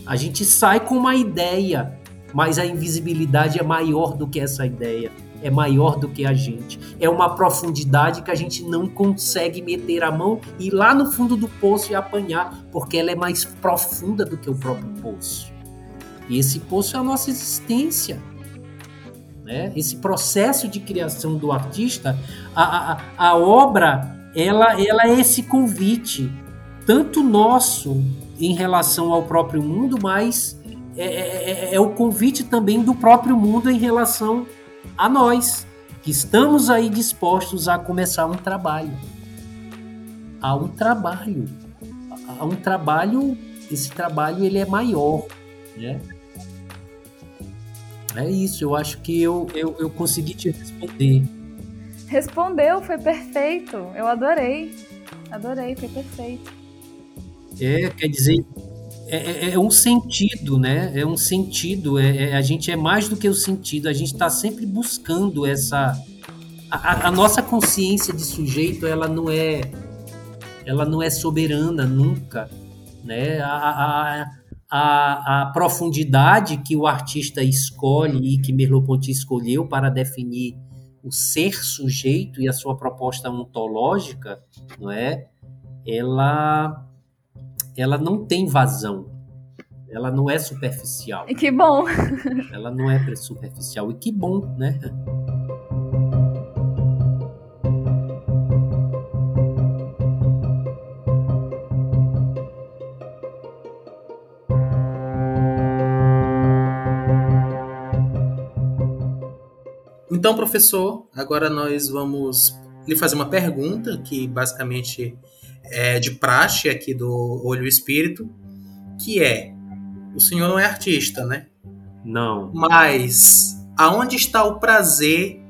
A gente sai com uma ideia, mas a invisibilidade é maior do que essa ideia, é maior do que a gente. É uma profundidade que a gente não consegue meter a mão e ir lá no fundo do poço e apanhar, porque ela é mais profunda do que o próprio poço. E esse poço é a nossa existência. Né? Esse processo de criação do artista, a, a, a obra ela, ela é esse convite, tanto nosso em relação ao próprio mundo, mas é, é, é, é o convite também do próprio mundo em relação a nós, que estamos aí dispostos a começar um trabalho. Há um trabalho. Há um trabalho, esse trabalho ele é maior, né? É isso, eu acho que eu, eu, eu consegui te responder. Respondeu, foi perfeito. Eu adorei. Adorei, foi perfeito. É, quer dizer, é, é, é um sentido, né? É um sentido. É, é, a gente é mais do que o sentido. A gente está sempre buscando essa. A, a, nossa consciência de sujeito, ela não é, ela não é soberana nunca, né? A, a, a, a profundidade que o artista escolhe e que Merleau-Ponty escolheu para definir o ser sujeito e a sua proposta ontológica, não é? Ela ela não tem vazão. Ela não é superficial. E que bom. ela não é superficial e que bom, né? Então, professor, agora nós vamos lhe fazer uma pergunta que basicamente é de praxe aqui do Olho Espírito, que é: o senhor não é artista, né? Não. Mas aonde está o prazer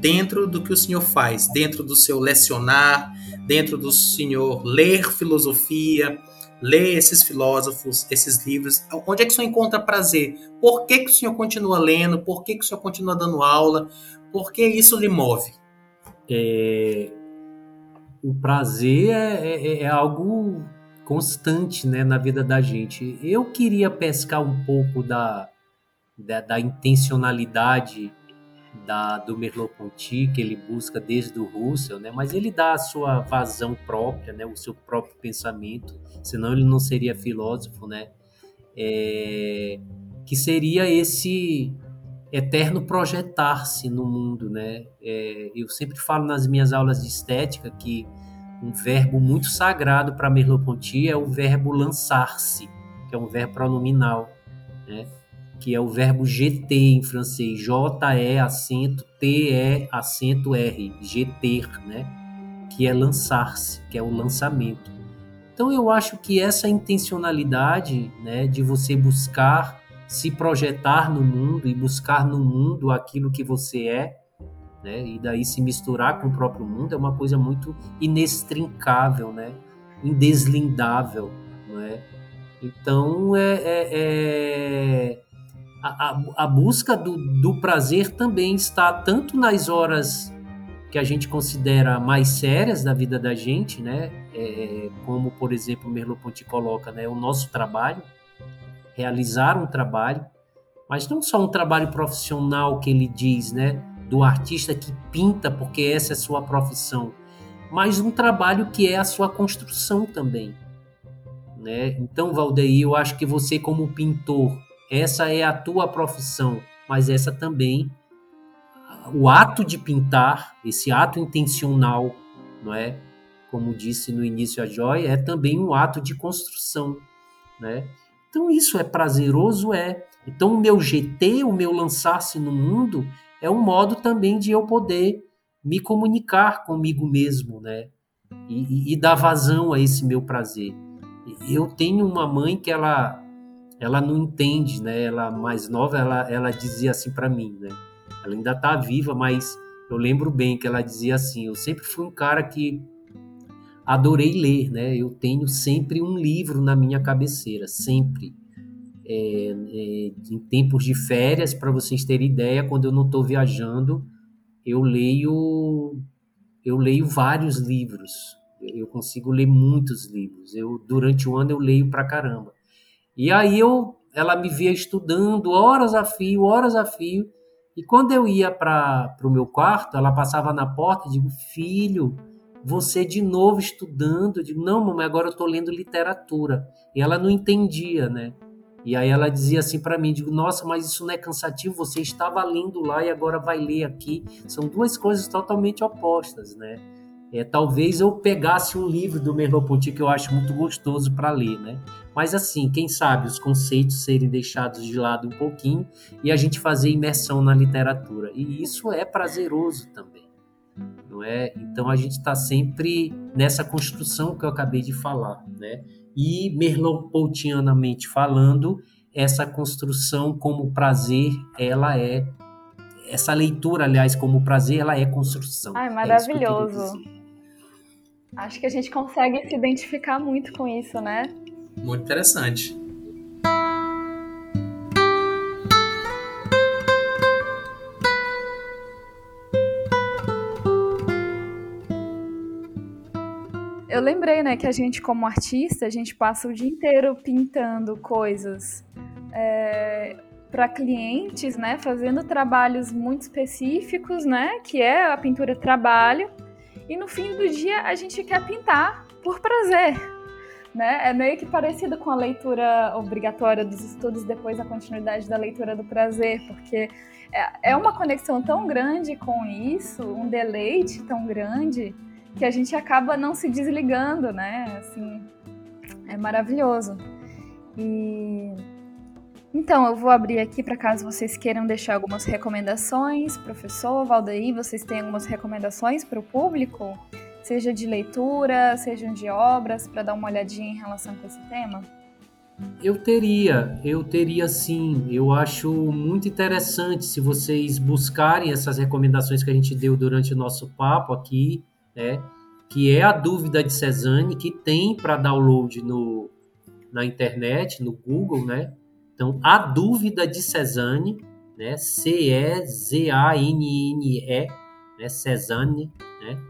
dentro do que o senhor faz, dentro do seu lecionar, dentro do senhor ler filosofia, ler esses filósofos, esses livros? Onde é que o senhor encontra prazer? Por que, que o senhor continua lendo? Por que, que o senhor continua dando aula? Por que isso lhe move? É, o prazer é, é, é, algo constante né, na vida da gente. Eu queria pescar um pouco da, da, da intencionalidade da, do Merleau-Ponty, que ele busca desde o Russell, né? mas ele dá a sua vazão própria, né? o seu próprio pensamento, senão ele não seria filósofo, né? É, que seria esse eterno projetar-se no mundo, né? É, eu sempre falo nas minhas aulas de estética que um verbo muito sagrado para Merleau-Ponty é o verbo lançar-se, que é um verbo pronominal, né? Que é o verbo GT em francês, J-E acento T-E acento R, GTer, né? Que é lançar-se, que é o lançamento. Então eu acho que essa intencionalidade, né, de você buscar se projetar no mundo e buscar no mundo aquilo que você é, né, e daí se misturar com o próprio mundo é uma coisa muito inextrincável, né, indeslindável, não é? Então é, é, é a, a, busca do, do prazer também está tanto nas horas que a gente considera mais sérias da vida da gente, né? É, como, por exemplo, Merleau-Ponty coloca, né? O nosso trabalho, realizar um trabalho, mas não só um trabalho profissional que ele diz, né? Do artista que pinta porque essa é sua profissão, mas um trabalho que é a sua construção também, né? Então, Valdeir, eu acho que você como pintor essa é a tua profissão, mas essa também o ato de pintar, esse ato intencional, não é? Como disse no início a Joy, é também um ato de construção, né? Então isso é prazeroso, é. Então o meu GT, o meu lançar-se no mundo, é um modo também de eu poder me comunicar comigo mesmo, né? E, e, e dar vazão a esse meu prazer. Eu tenho uma mãe que ela ela não entende, né? Ela mais nova, ela, ela dizia assim para mim, né? Ela ainda está viva, mas eu lembro bem que ela dizia assim: eu sempre fui um cara que adorei ler, né? Eu tenho sempre um livro na minha cabeceira, sempre. É, é, em tempos de férias, para vocês terem ideia, quando eu não estou viajando, eu leio eu leio vários livros. Eu consigo ler muitos livros. Eu durante o ano eu leio pra caramba. E aí eu ela me via estudando horas a fio, horas a fio. E quando eu ia para o meu quarto, ela passava na porta e digo: "Filho, você de novo estudando?" Eu digo: "Não, mamãe, agora eu estou lendo literatura". E ela não entendia, né? E aí ela dizia assim para mim, digo, nossa, mas isso não é cansativo, você estava lendo lá e agora vai ler aqui. São duas coisas totalmente opostas, né? É, talvez eu pegasse um livro do Merleau-Ponty que eu acho muito gostoso para ler, né? Mas assim, quem sabe os conceitos serem deixados de lado um pouquinho e a gente fazer imersão na literatura. E isso é prazeroso também, não é? Então a gente está sempre nessa construção que eu acabei de falar, né? e merleau-pontianamente falando, essa construção como prazer, ela é essa leitura, aliás, como prazer, ela é construção. Ai, maravilhoso. É Acho que a gente consegue se identificar muito com isso, né? Muito interessante. eu lembrei, né, que a gente, como artista, a gente passa o dia inteiro pintando coisas é, para clientes, né, fazendo trabalhos muito específicos, né, que é a pintura trabalho, e no fim do dia a gente quer pintar por prazer, né? É meio que parecido com a leitura obrigatória dos estudos depois da continuidade da leitura do prazer, porque é, é uma conexão tão grande com isso, um deleite tão grande que a gente acaba não se desligando, né? Assim, é maravilhoso. E então, eu vou abrir aqui para caso vocês queiram deixar algumas recomendações. Professor Valdaí, vocês têm algumas recomendações para o público? Seja de leitura, sejam de obras, para dar uma olhadinha em relação com esse tema? Eu teria, eu teria sim. Eu acho muito interessante se vocês buscarem essas recomendações que a gente deu durante o nosso papo aqui né? Que é a dúvida de Cezanne, que tem para download no, na internet, no Google, né? Então, a dúvida de Cezanne, né? C-E-Z-A-N-N-E, né? Cezanne, né?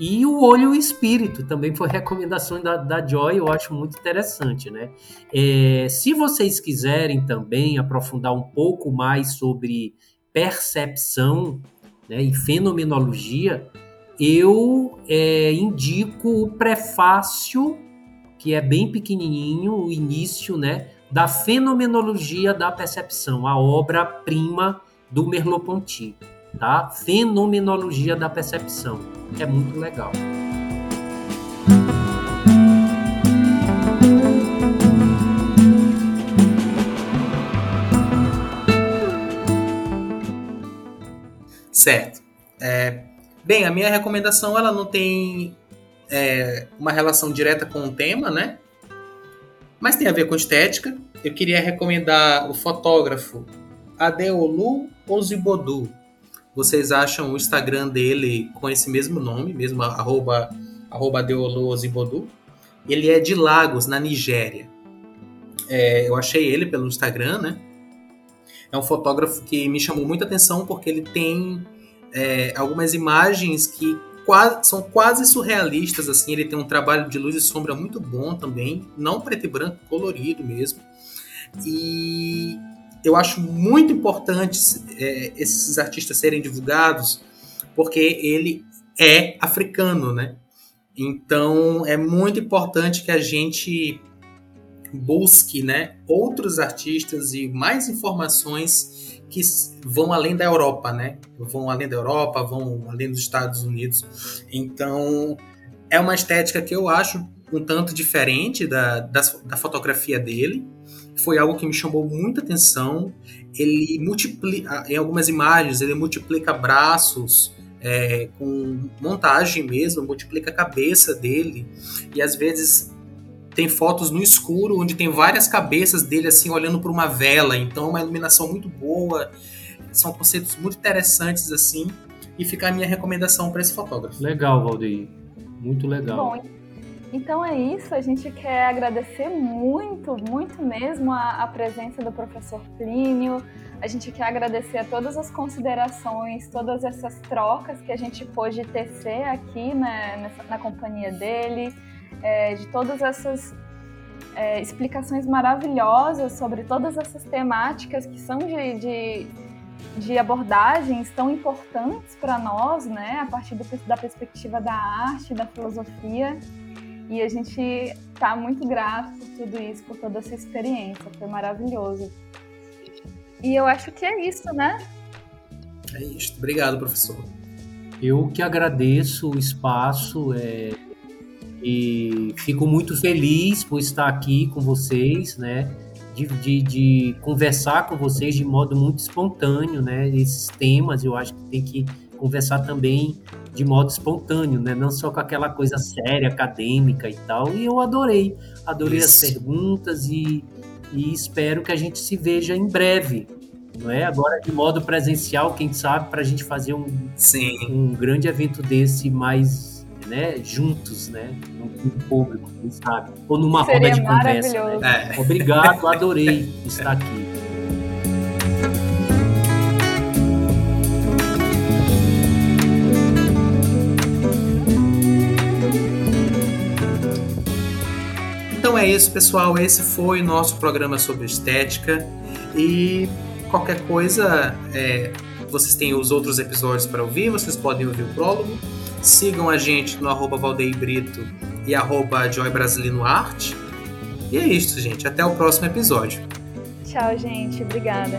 E o Olho e o Espírito também foi recomendação da, da Joy, eu acho muito interessante, né? É, se vocês quiserem também aprofundar um pouco mais sobre percepção né, e fenomenologia, eu é, indico o prefácio, que é bem pequenininho, o início, né, da Fenomenologia da Percepção, a obra-prima do Merleau-Ponty, tá? Fenomenologia da Percepção. É muito legal. Certo. É, Bem, a minha recomendação ela não tem é, uma relação direta com o tema, né? Mas tem a ver com estética. Eu queria recomendar o fotógrafo Adeolu Ozibodu. Vocês acham o Instagram dele com esse mesmo nome, mesmo arroba, arroba Adeolu Ozibodu. Ele é de Lagos, na Nigéria. É, eu achei ele pelo Instagram, né? É um fotógrafo que me chamou muita atenção porque ele tem é, algumas imagens que quase, são quase surrealistas, assim. Ele tem um trabalho de luz e sombra muito bom também, não preto e branco, colorido mesmo. E eu acho muito importante é, esses artistas serem divulgados, porque ele é africano, né? Então é muito importante que a gente busque né, outros artistas e mais informações que vão além da Europa, né? Vão além da Europa, vão além dos Estados Unidos. Então, é uma estética que eu acho um tanto diferente da, da, da fotografia dele. Foi algo que me chamou muita atenção. Ele multiplica, em algumas imagens, ele multiplica braços, é, com montagem mesmo, multiplica a cabeça dele e às vezes tem fotos no escuro onde tem várias cabeças dele assim olhando para uma vela, então é uma iluminação muito boa, são conceitos muito interessantes assim e fica a minha recomendação para esse fotógrafo. Legal, Valdeir, muito legal. Bom, então é isso, a gente quer agradecer muito, muito mesmo a, a presença do professor Plínio. A gente quer agradecer a todas as considerações, todas essas trocas que a gente pôde tecer aqui né, nessa, na companhia dele, é, de todas essas é, explicações maravilhosas sobre todas essas temáticas que são de, de, de abordagens tão importantes para nós, né, a partir do, da perspectiva da arte, da filosofia. E a gente está muito grato por tudo isso, por toda essa experiência. Foi maravilhoso. E eu acho que é isso, né? É isso. Obrigado, professor. Eu que agradeço o espaço é, e fico muito feliz por estar aqui com vocês, né? De, de, de, conversar com vocês de modo muito espontâneo, né? Esses temas eu acho que tem que conversar também de modo espontâneo, né? Não só com aquela coisa séria, acadêmica e tal. E eu adorei, adorei Isso. as perguntas e e espero que a gente se veja em breve, não é? Agora de modo presencial, quem sabe, para a gente fazer um, Sim. um grande evento desse mais né, juntos, né? No, público, quem sabe? Ou numa Seria roda de conversa. Né? É. Obrigado, adorei estar aqui. Então é isso, pessoal. Esse foi o nosso programa sobre estética. E qualquer coisa, é, vocês têm os outros episódios para ouvir, vocês podem ouvir o prólogo. Sigam a gente no arroba Brito e arroba Joy Brasilino Arte. E é isso, gente. Até o próximo episódio. Tchau, gente. Obrigada.